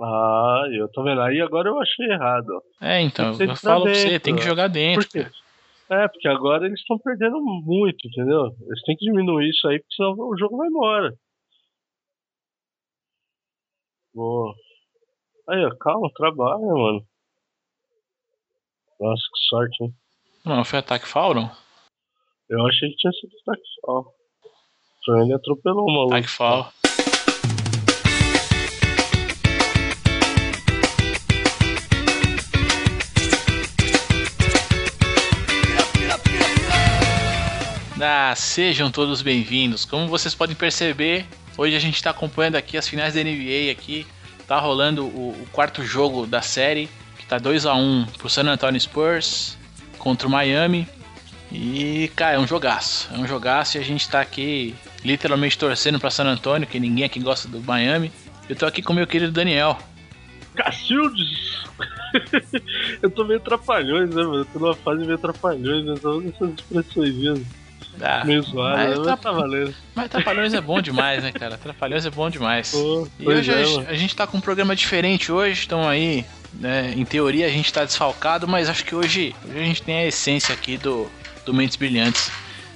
Ah, eu tô vendo. Aí agora eu achei errado. É, então, eu falo pra você, tem que jogar dentro. Por quê? É, porque agora eles estão perdendo muito, entendeu? Eles têm que diminuir isso aí, porque senão o jogo vai embora. Boa. Aí, ó, calma, trabalha, mano. Nossa, que sorte, hein? Não, foi ataque Fauron? Eu achei que tinha sido ataque Fauron. Ele atropelou o maluco. Ataque Fauron. Ah, sejam todos bem-vindos. Como vocês podem perceber, hoje a gente está acompanhando aqui as finais da NBA aqui. Tá rolando o, o quarto jogo da série, que tá 2 a 1 pro San Antonio Spurs contra o Miami. E, cara, é um jogaço. É um jogaço e a gente tá aqui literalmente torcendo pra San Antonio, que ninguém aqui gosta do Miami. Eu tô aqui com o meu querido Daniel. Cacildes! eu tô meio trapalhões, né, mano? Eu tô numa fase meio trapalhões, né? Só essas expressões mesmo. Ah, meio zoado, mas, mas tá, valendo. mas Trapalhões é bom demais, né, cara? Trapalhões é bom demais. Pô, e hoje é, a, gente tá com um programa diferente hoje, então aí, né, em teoria a gente tá desfalcado, mas acho que hoje, hoje a gente tem a essência aqui do, do Mentes Brilhantes.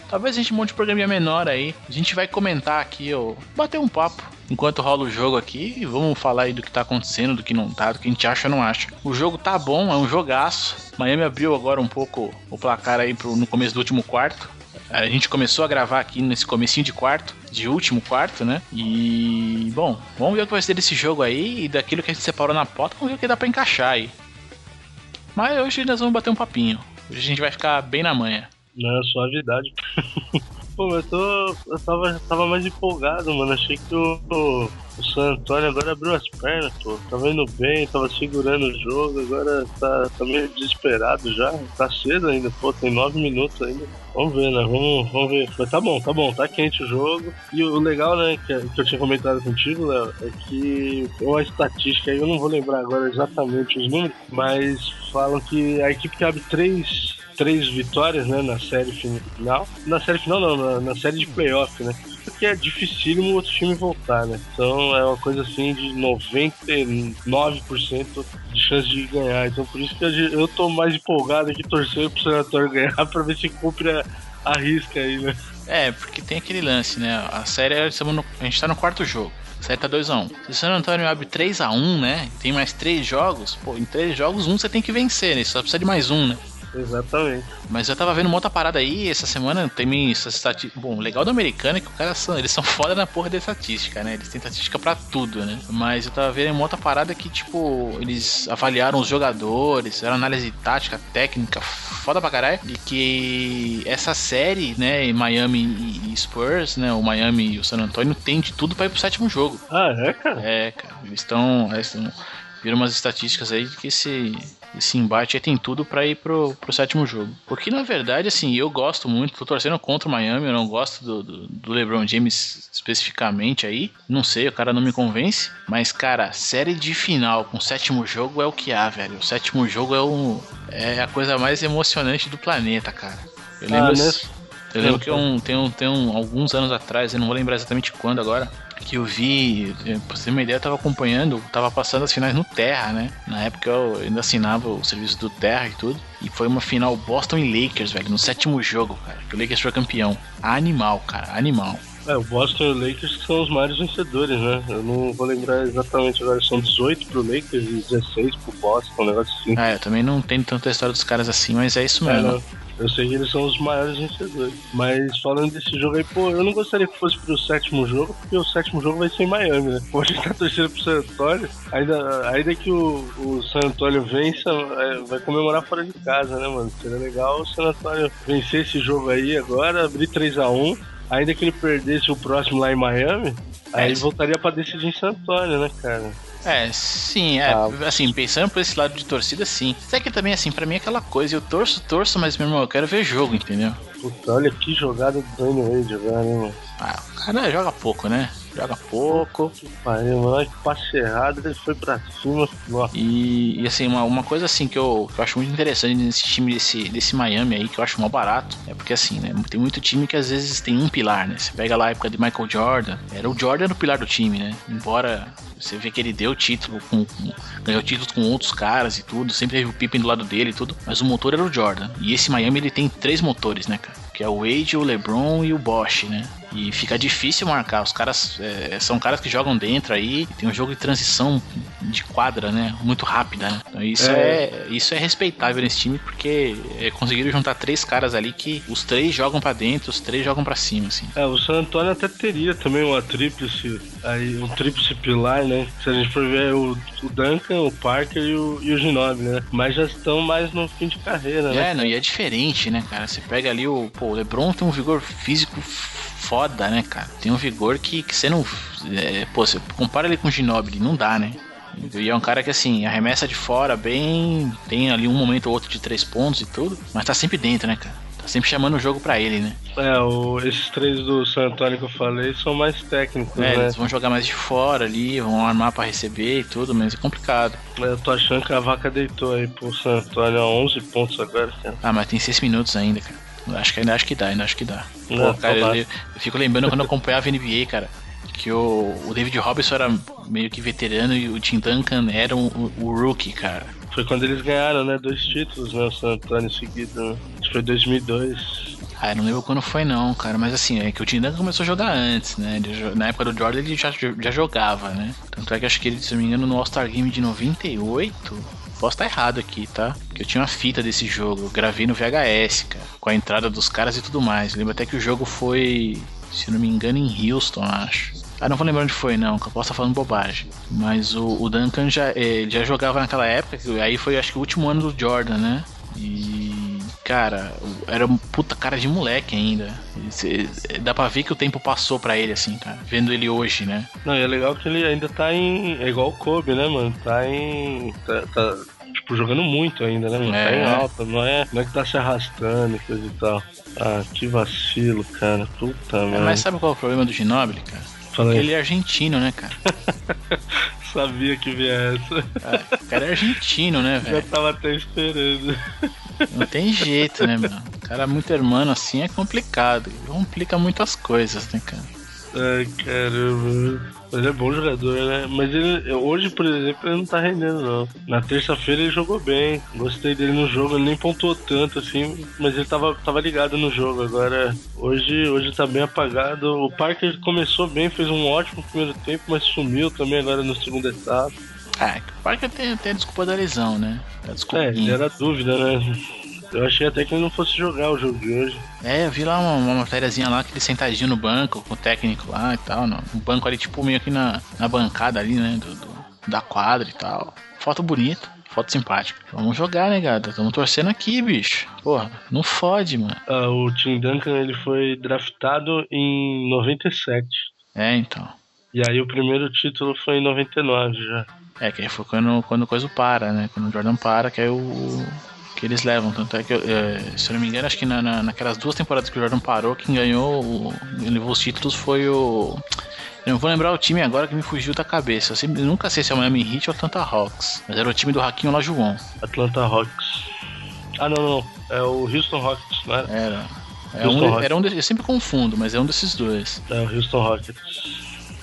Talvez a gente monte um programinha menor aí. A gente vai comentar aqui, ó, bater um papo enquanto rola o jogo aqui e vamos falar aí do que tá acontecendo, do que não tá, do que a gente acha ou não acha. O jogo tá bom, é um jogaço. Miami abriu agora um pouco o placar aí pro, no começo do último quarto. A gente começou a gravar aqui nesse comecinho de quarto, de último quarto, né? E bom, vamos ver o que vai ser desse jogo aí e daquilo que a gente separou na pauta, vamos ver o que dá pra encaixar aí. Mas hoje nós vamos bater um papinho. Hoje a gente vai ficar bem na manha. Não, suavidade. Pô, eu tô. Eu tava, tava mais empolgado, mano. Achei que o, o, o San Antônio agora abriu as pernas, pô. Tava indo bem, tava segurando o jogo, agora tá, tá meio desesperado já. Tá cedo ainda, pô, tem nove minutos ainda. Vamos ver, né? Vamos, vamos ver. Mas tá bom, tá bom, tá quente o jogo. E o legal, né, que, que eu tinha comentado contigo, Léo, é que uma estatística aí, eu não vou lembrar agora exatamente os números, mas falam que a equipe que abre três três vitórias, né, na série final. Na série final não, na, na série de playoff, né? Porque é dificílimo outro time voltar, né? Então é uma coisa assim de 99% de chance de ganhar. Então por isso que eu, tô mais empolgado aqui torcendo pro Senatório ganhar pra ver se cumpre a, a risca aí, né? É, porque tem aquele lance, né? A série, a gente tá no quarto jogo. A série tá 2x1. Se o San Antonio abre 3x1, né? Tem mais três jogos, pô, em três jogos, um você tem que vencer, né? Só precisa de mais um, né? Exatamente. Mas eu tava vendo uma outra parada aí, essa semana tem essa estatística. Bom, o legal do americano é que os caras são, eles são foda na porra da estatística, né? Eles têm estatística pra tudo, né? Mas eu tava vendo uma outra parada que, tipo, eles avaliaram os jogadores, fizeram análise tática, técnica, foda pra caralho. E que essa série, né, Miami e Spurs, né? O Miami e o San Antonio tem de tudo pra ir pro sétimo jogo. Ah, é, cara? É, cara. Eles estão. Eles estão viram umas estatísticas aí de que esse, esse embate aí tem tudo para ir pro, pro sétimo jogo. Porque na verdade, assim, eu gosto muito, tô torcendo contra o Miami, eu não gosto do, do, do, LeBron James especificamente aí. Não sei, o cara não me convence. Mas, cara, série de final com sétimo jogo é o que há, velho. O sétimo jogo é, um, é a coisa mais emocionante do planeta, cara. Eu lembro. Ah, né? Eu lembro que um, tem, um, tem um, alguns anos atrás, eu não vou lembrar exatamente quando agora, que eu vi, pra você ter uma ideia, eu tava acompanhando, tava passando as finais no Terra, né? Na época eu ainda assinava o serviço do Terra e tudo. E foi uma final Boston e Lakers, velho, no sétimo jogo, cara. Que o Lakers foi campeão. Animal, cara, animal. É, o Boston e o Lakers que são os maiores vencedores, né? Eu não vou lembrar exatamente agora, são 18 pro Lakers e 16 pro Boston, um negócio assim. Ah, eu também não tenho tanta história dos caras assim, mas é isso mesmo. É. Eu sei que eles são os maiores vencedores. Mas falando desse jogo aí, pô, eu não gostaria que fosse pro sétimo jogo, porque o sétimo jogo vai ser em Miami, né? Pô, a gente tá torcendo pro San Antônio, ainda, ainda que o, o San Antônio vença, é, vai comemorar fora de casa, né, mano? Seria legal o San Antônio vencer esse jogo aí agora, abrir 3x1, ainda que ele perdesse o próximo lá em Miami, aí É. voltaria pra decidir em San Antônio, né, cara? É, sim, é. Ah. Assim, pensando por esse lado de torcida, sim. Só que também, assim, pra mim é aquela coisa, eu torço, torço, mas, meu irmão, eu quero ver jogo, entendeu? Puta, olha que jogada do Dwayne Wade agora, hein? Ah, o cara joga pouco, né? joga pouco. Pariu, mano, que passe errado, ele foi pra cima. E, e, assim, uma, uma coisa assim que eu, que eu acho muito interessante nesse time desse, desse Miami aí, que eu acho mal barato, é porque assim, né? Tem muito time que às vezes tem um pilar, né? Você pega lá a época de Michael Jordan, era o Jordan o pilar do time, né? Embora você vê que ele deu título com, com ganhou títulos com outros caras e tudo, sempre teve o Pippen do lado dele e tudo, mas o motor era o Jordan. E esse Miami ele tem três motores, né, cara? Que é o Wade, o LeBron e o Bosch, né? E fica difícil marcar. Os caras é, são caras que jogam dentro aí. Tem um jogo de transição de quadra, né? Muito rápida, né? Então isso é, é isso é respeitável nesse time porque é, conseguiram juntar três caras ali que os três jogam para dentro, os três jogam para cima, assim. É, o San Antonio até teria também uma tríplice, aí um tríplice pilar, né? Se a gente for ver o, o Duncan, o Parker e o, e o Ginobili, né? Mas já estão mais no fim de carreira, né? É, não, e é diferente, né, cara? Você pega ali o, pô, o LeBron tem um vigor físico foda, né, cara? Tem um vigor que, que você não. É, pô, você compara ele com o Ginobili, não dá, né? E é um cara que, assim, arremessa de fora bem. Tem ali um momento ou outro de três pontos e tudo, mas tá sempre dentro, né, cara? Tá sempre chamando o jogo pra ele, né? É, o, esses três do San Antonio que eu falei são mais técnicos, é, né? Eles vão jogar mais de fora ali, vão armar pra receber e tudo, mas é complicado. Eu tô achando que a vaca deitou aí pro San Antonio a 11 pontos agora, cara. Ah, mas tem 6 minutos ainda, cara. Acho que ainda acho que dá, ainda acho que dá. Pô, cara, eu, eu, fico lembrando quando eu acompanhava a NBA, cara, que o, o David Robinson era meio que veterano e o Tim Duncan era um, o, o rookie, cara. Foi quando eles ganharam, né? Dois títulos, né? O San Antonio seguido, né? Acho que foi 2002. Ah, eu não lembro quando foi não, cara, mas assim, é que o Tim Duncan começou a jogar antes, né? Na época do Jordan ele já, já jogava, né? Tanto é que acho que ele, se não me engano, no All-Star Game de 98, Posso estar errado aqui, tá? Que eu tinha uma fita desse jogo, eu gravei no VHS, cara, com a entrada dos caras e tudo mais. lembro até que o jogo foi, se não me engano, em Houston, acho. Ah, não vou lembrar onde foi, não, que eu posso estar falando bobagem. Mas o, o Duncan já, ele já jogava naquela época, aí foi acho que o último ano do Jordan, né? E. Cara, era um puta cara de moleque ainda. dá pra ver que o tempo passou pra ele, assim, cara. Vendo ele hoje, né? Não, e é legal que ele ainda tá em. É igual o Kobe, né, mano? Tá em. Tá, tá tipo, jogando muito ainda, né, mano? É. Tá em é. alta, não é, não é que tá se arrastando e coisa e tal. Ah, que vacilo, cara. Puta, é, Mas sabe qual é o problema do Ginobili, cara? Fala Ele é argentino, né, cara? Sabia que vinha essa. Ah, o cara é argentino, né, velho? Já tava até esperando. Não tem jeito, né, mano? O cara muito hermano assim é complicado. Complica muitas coisas, né, cara? Ai, caramba. Mas é bom jogador, né? Mas ele, hoje, por exemplo, ele não tá rendendo, não. Na terça-feira ele jogou bem. Gostei dele no jogo. Ele nem pontuou tanto, assim, mas ele tava, tava ligado no jogo. Agora, hoje, hoje tá bem apagado. O Parker começou bem, fez um ótimo primeiro tempo, mas sumiu também agora no segundo etapa. Ah, o Parker tem, tem a desculpa da lesão, né? A é, era dúvida, né? Eu achei até que ele não fosse jogar o jogo de hoje. É, eu vi lá uma, uma matériazinha lá que ele sentadinho no banco, com o técnico lá e tal. No, um banco ali, tipo, meio que na, na bancada ali, né? Do, do, da quadra e tal. Foto bonita, foto simpática. Vamos jogar, né, gata? Estamos torcendo aqui, bicho. Porra, não fode, mano. Ah, o Tim Duncan, ele foi draftado em 97. É, então. E aí o primeiro título foi em 99 já. É, que aí foi quando, quando o coisa para, né? Quando o Jordan para, que aí o, que eles levam. Tanto é que, é, se eu não me engano, acho que na, na, naquelas duas temporadas que o Jordan parou, quem ganhou, o, levou os títulos foi o. Eu não vou lembrar o time agora que me fugiu da cabeça. Eu sempre, nunca sei se é o Miami Heat ou Atlanta Hawks. Mas era o time do Raquinho lá, João. Atlanta Hawks. Ah, não, não. É o Houston Rockets, não era? Era. É um, era um de, eu sempre confundo, mas é um desses dois. É o Houston Rockets.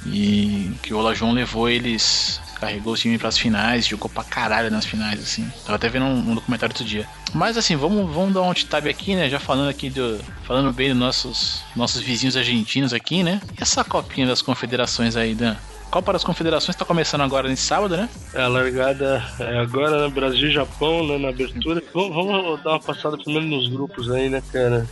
E que o Olajuwon levou eles carregou o time para as finais, jogou pra caralho nas finais, assim. Tava até vendo um, um documentário outro dia. Mas assim, vamos, vamos dar um tab aqui, né? Já falando aqui do. Falando bem dos nossos, nossos vizinhos argentinos aqui, né? E essa copinha das confederações aí, Dan? Copa das Confederações está começando agora nesse sábado, né? É, a largada é agora, né? Brasil e Japão, né? Na abertura. Vamos, vamos, dar uma passada primeiro nos grupos aí, né, cara?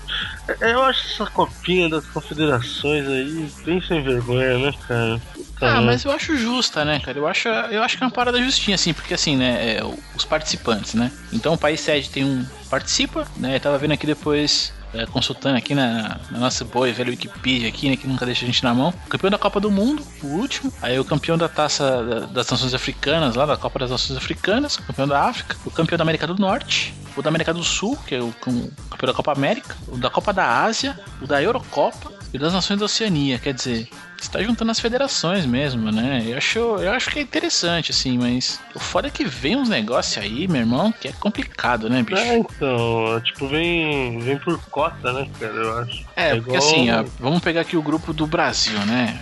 É, eu acho essa copinha das confederações aí bem sem vergonha, né, cara? Ah, mas eu acho justa, né, cara? Eu acho, eu acho que é uma parada justinha, assim, porque assim, né, é, os participantes, né? Então o país sede tem um participa, né? Eu tava vendo aqui depois é, consultando aqui na, na nossa boa e velha Wikipedia aqui, né, que nunca deixa a gente na mão. O campeão da Copa do Mundo, o último. Aí o campeão da Taça das Nações Africanas, lá da Copa das Nações Africanas, o campeão da África, o campeão da América do Norte, o da América do Sul, que é o, o campeão da Copa América, o da Copa da Ásia, o da Eurocopa, e das nações da Oceania. Quer dizer, está juntando as federações mesmo, né? Eu acho, eu acho que é interessante, assim, mas o foda é que vem uns negócios aí, meu irmão, que é complicado, né, bicho? É, então, tipo, vem, vem por cota, né, cara, eu acho. É, é porque igual... assim, ó, vamos pegar aqui o grupo do Brasil, né?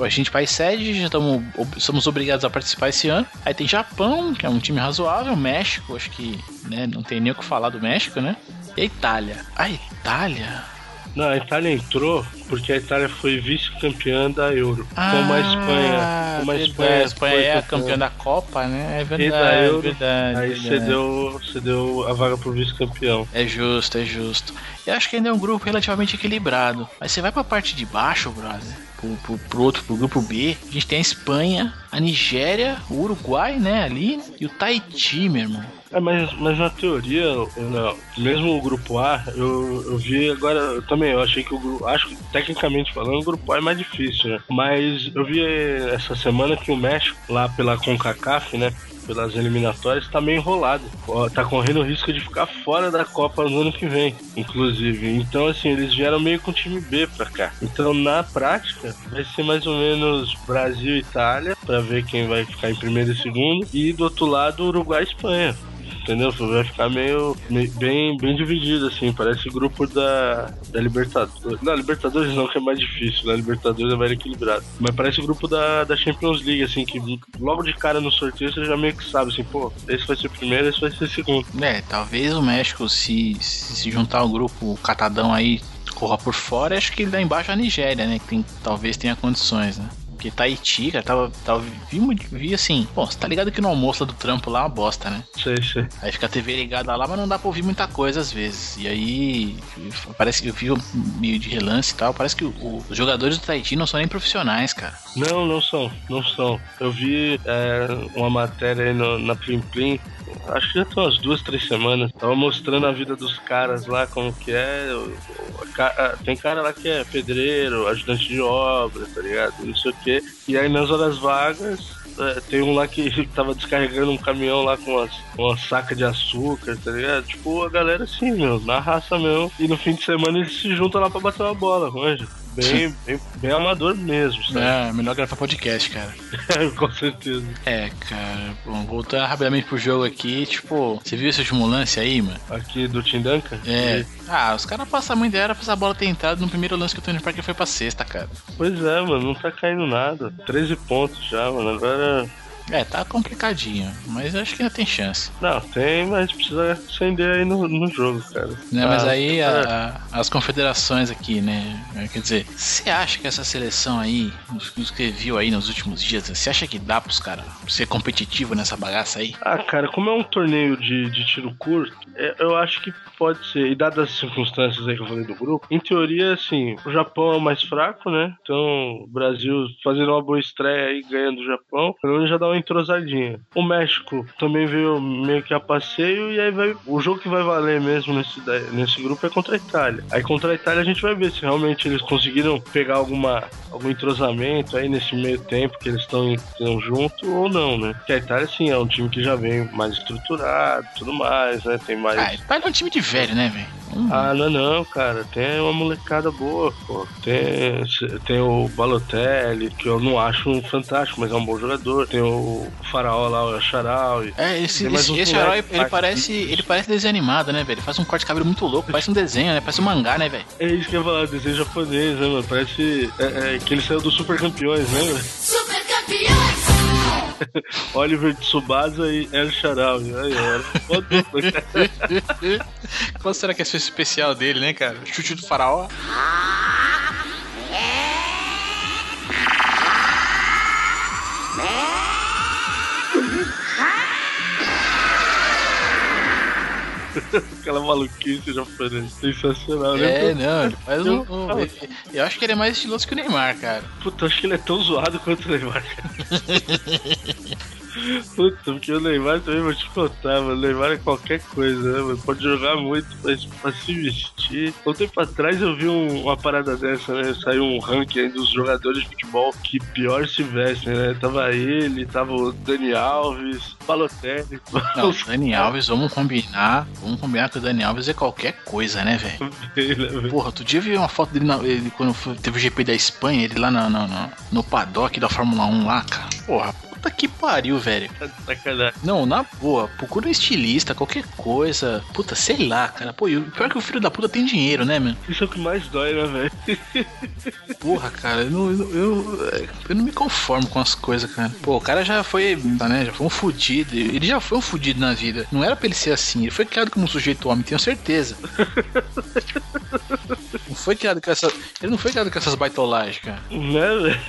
A gente faz sede, já tamo, somos obrigados a participar esse ano. Aí tem Japão, que é um time razoável, México, acho que né, não tem nem o que falar do México, né? E a Itália. A Itália não, a Itália entrou porque a Itália foi vice-campeã da Euro. Ah, como a Espanha. Como a Espanha, a Espanha é a campeã da Copa, né? É verdade. da Euro, é verdade aí verdade. Cedeu, cedeu a vaga pro vice-campeão. É justo, é justo. Eu acho que ainda é um grupo relativamente equilibrado. Mas você vai pra parte de baixo, brother. Pro, pro, pro, outro, pro grupo B, a gente tem a Espanha, a Nigéria, o Uruguai, né, ali, e o Tahiti, meu irmão. É, mas, mas na teoria, não, mesmo o grupo A, eu, eu vi agora, eu também, eu achei que o grupo, acho que tecnicamente falando, o grupo A é mais difícil, né? Mas eu vi essa semana que o México, lá pela CONCACAF, né? Pelas eliminatórias tá meio enrolado. Tá correndo o risco de ficar fora da Copa no ano que vem, inclusive. Então, assim, eles vieram meio com o time B pra cá. Então, na prática, vai ser mais ou menos Brasil e Itália, para ver quem vai ficar em primeiro e segundo. E do outro lado, Uruguai e Espanha entendeu? Vai ficar meio, meio, bem, bem dividido, assim. Parece o grupo da, da Libertadores. Não, Libertadores não, que é mais difícil, né? Libertadores é mais equilibrado. Mas parece o grupo da, da Champions League, assim, que logo de cara no sorteio você já meio que sabe, assim, pô, esse vai ser primeiro, esse vai ser segundo. É, talvez o México, se, se juntar ao grupo catadão aí, corra por fora, acho que lá embaixo é a Nigéria, né? Que tem, talvez tenha condições, né? Porque Tahiti, cara, tava, tava vi, vi assim, bom, você tá ligado que no almoço do trampo lá é uma bosta, né? Sei, sei. Aí fica a TV ligada lá, mas não dá pra ouvir muita coisa às vezes. E aí, parece que eu vi meio de relance e tal, parece que o, os jogadores do Tahiti não são nem profissionais, cara. Não, não são, não são. Eu vi é, uma matéria aí no, na Plim Plim acho que já tem umas duas, três semanas. Tava mostrando a vida dos caras lá, como que é. Tem cara lá que é pedreiro, ajudante de obra, tá ligado? Não sei o quê. E aí nas horas vagas, é, tem um lá que tava descarregando um caminhão lá com, umas, uma saca de açúcar, tá ligado? Tipo, a galera assim, meu, na raça mesmo. E no fim de semana eles se juntam lá pra bater uma bola, manja bem, bem, bem amador mesmo, sabe? É, melhor gravar podcast, cara. Com certeza. É, cara. Bom, voltando rapidamente pro jogo aqui, tipo, você viu esse último lance aí, mano? Aqui do Tim Duncan? É. E... Ah, os caras passam muito era pra essa bola ter entrado no primeiro lance que o Tony Parker foi pra sexta, cara. Pois é, mano, não tá caindo nada. 13 pontos já, mano. Agora é, tá complicadinho, mas acho que ainda tem chance. Não, tem, mas precisa acender aí no, no jogo, cara. Né, mas ah, aí é. a, a, as confederações aqui, né? Quer dizer, você acha que essa seleção aí, os que viu aí nos últimos dias, você acha que dá pros caras ser competitivo nessa bagaça aí? Ah, cara, como é um torneio de, de tiro curto, é, eu acho que pode ser. E dadas as circunstâncias aí que eu falei do grupo, em teoria, assim, o Japão é o mais fraco, né? Então, o Brasil fazendo uma boa estreia aí, ganhando o Japão, pelo menos já dá uma entrosadinha. O México também veio meio que a passeio, e aí vai. O jogo que vai valer mesmo nesse, nesse grupo é contra a Itália. Aí contra a Itália a gente vai ver se realmente eles conseguiram pegar alguma, algum entrosamento aí nesse meio tempo que eles estão junto ou não, né? Porque a Itália, sim, é um time que já vem mais estruturado tudo mais, né? Tem mais. Ah, a Itália é um time de velho, né, velho? Hum. Ah, não, não, cara. Tem uma molecada boa, pô. Tem, tem o Balotelli, que eu não acho um fantástico, mas é um bom jogador. Tem o Faraó lá, o Charal. É, esse, esse, esse herói, ele parece, ele parece desenho animado, né, velho? Ele faz um corte de cabelo muito louco, parece um desenho, né? Parece um mangá, né, velho? É isso que eu ia falar, desenho japonês, né, mano? Parece é, é, que ele saiu do Super Campeões, né, Super Campeões! Oliver Tsubasa e El Sharawi. Aí, Qual será que é esse especial dele, né, cara? Chute do faraó. Aquela maluquice japonesa. Sensacional, né? É, não, ele faz um, um, Eu acho que ele é mais estiloso que o Neymar, cara. Puta, acho que ele é tão zoado quanto o Neymar, Puta, porque o Neymar também vou te contar, mano. O Neymar é qualquer coisa, né, mano? Pode jogar muito, mas pra se vestir. Um tempo atrás eu vi um, uma parada dessa, né? Saiu um ranking dos jogadores de futebol que pior se vestem, né? Tava ele, tava o Dani Alves, Balotelli. Não, Dani Alves, vamos combinar. Vamos combinar que o Dani Alves é qualquer coisa, né, velho? Porra, outro dia eu vi uma foto dele, na, ele, quando teve o GP da Espanha, ele lá no, no, no, no paddock da Fórmula 1 lá, cara. Porra, Puta que pariu, velho. Sacanagem. Não, na boa, procura um estilista, qualquer coisa. Puta, sei lá, cara. Pô, e o pior é que o filho da puta tem dinheiro, né, mano? Isso é o que mais dói, né, velho? Porra, cara, eu não, eu, eu não me conformo com as coisas, cara. Pô, o cara já foi, tá, né? Já foi um fudido. Ele já foi um fudido na vida. Não era pra ele ser assim. Ele foi criado como um sujeito homem, tenho certeza. Não foi criado com essa. Ele não foi criado com essas baitolagens, cara. Né, velho?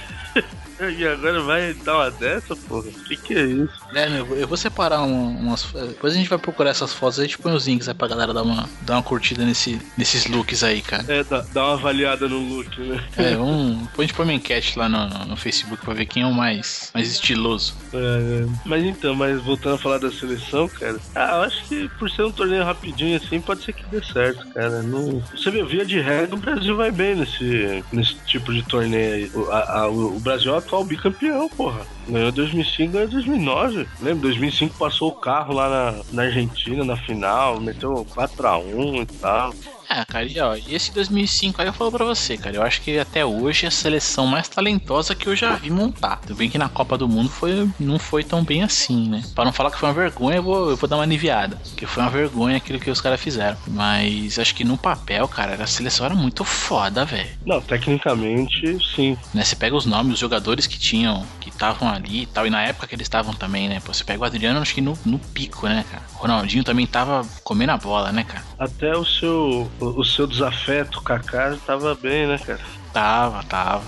E agora vai dar uma dessa, porra? O que, que é isso? É, meu, eu vou separar um, umas. Depois a gente vai procurar essas fotos, a gente põe os links aí pra galera dar uma, dar uma curtida nesse, nesses looks aí, cara. É, dá, dá uma avaliada no look, né? É, vamos. Depois a gente põe uma enquete lá no, no, no, Facebook pra ver quem é o mais, mais estiloso. É, é. Mas então, mas voltando a falar da seleção, cara, ah, eu acho que por ser um torneio rapidinho assim, pode ser que dê certo, cara. Não... Você vê, via de regra, o Brasil vai bem nesse, nesse tipo de torneio aí. O, a, a, o Brasil atual bicampeão, porra. Ganhou 2005, ganhou 2009. Lembra? 2005 passou o carro lá na, na Argentina, na final, meteu 4x1 e tal. É, cara, e, ó, e esse 2005 aí eu falo pra você, cara. Eu acho que até hoje é a seleção mais talentosa que eu já vi montar. Tudo bem que na Copa do Mundo foi, não foi tão bem assim, né? Pra não falar que foi uma vergonha, eu vou, eu vou dar uma aliviada. Que foi uma vergonha aquilo que os caras fizeram. Mas acho que no papel, cara, a seleção era muito foda, velho. Não, tecnicamente, sim. Né, você pega os nomes, os jogadores que tinham, que estavam ali e tal. E na época que eles estavam também, né? Pô, você pega o Adriano, acho que no, no pico, né, cara? O Ronaldinho também tava comendo a bola, né, cara? Até o seu o, seu desafeto, Kaká, tava bem, né, cara? Tava, tava.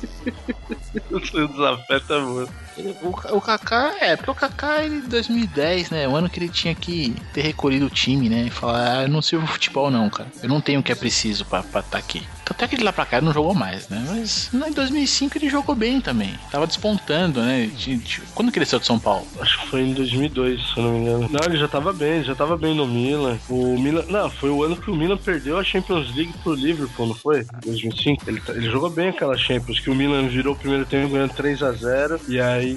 o seu desafeto é muito. O, Kaká, é, porque o Kaká em 2010, né? O ano que ele tinha que ter recolhido o time, né? E falar, ah, eu não sirvo futebol, não, cara. Eu não tenho o que é preciso pra estar tá aqui. Até que ele lá pra cá não jogou mais, né? Mas em 2005 ele jogou bem também. Tava despontando, né? Quando que ele saiu de São Paulo? Acho que foi em 2002, se eu não me engano. Não, ele já tava bem, já tava bem no Milan. O Milan. Não, foi o ano que o Milan perdeu a Champions League pro Liverpool, não foi? 2005. Ele, ele jogou bem aquela Champions, que o Milan virou o primeiro tempo ganhando 3 a 0 e aí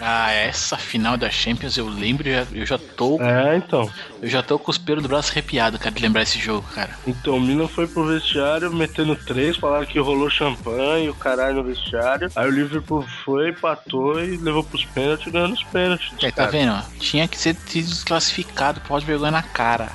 ah, essa final da Champions eu lembro, eu já tô. É, então. Eu já tô com os pelos do braço arrepiado, cara, de lembrar esse jogo, cara. Então, o Milan foi pro vestiário metendo três, falaram que rolou champanhe, o caralho no vestiário. Aí o Liverpool foi, empatou e levou pros pênaltis, ganhando os pênaltis. É, tá vendo? Tinha que ser desclassificado, pode vergonha na cara.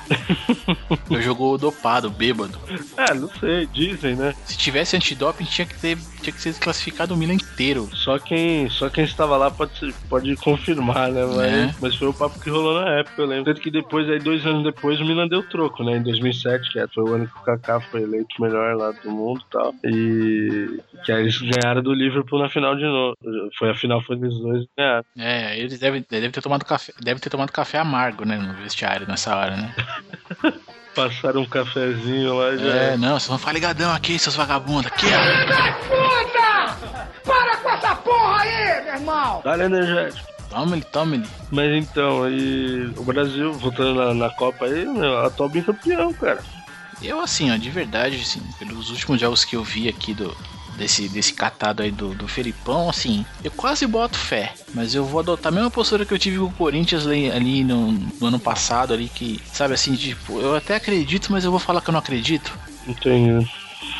eu jogou dopado, bêbado. É, não sei, dizem, né? Se tivesse antidoping, tinha que ter, tinha que ser desclassificado o Milan inteiro. Só quem, só quem estava lá pode, pode confirmar, né? Mas, é. mas foi o papo que rolou na época, eu lembro. Tanto que depois, aí dois anos depois, o Milan deu troco, né? Em 2007, que foi o ano que o Kaká foi eleito o melhor lá do mundo e tal. E que aí eles ganharam do Liverpool na final de novo. Foi a final, foi eles dois ganharam. É, eles devem, devem ter tomado café, devem ter tomado café amargo, né? No vestiário nessa hora, né? Passaram um cafezinho lá já. É, não, vocês vão ficar ligadão aqui, seus vagabundos. Aqui, ó. Irmão! Dá energético. Toma ele, toma ele. Mas então, aí o Brasil, voltando na, na Copa aí, meu, atual bicampeão, cara. Eu, assim, ó, de verdade, assim, pelos últimos jogos que eu vi aqui do, desse, desse catado aí do, do Felipão, assim, eu quase boto fé, mas eu vou adotar a mesma postura que eu tive com o Corinthians ali, ali no, no, ano passado, ali, que, sabe assim, tipo, eu até acredito, mas eu vou falar que eu não acredito. Entendi.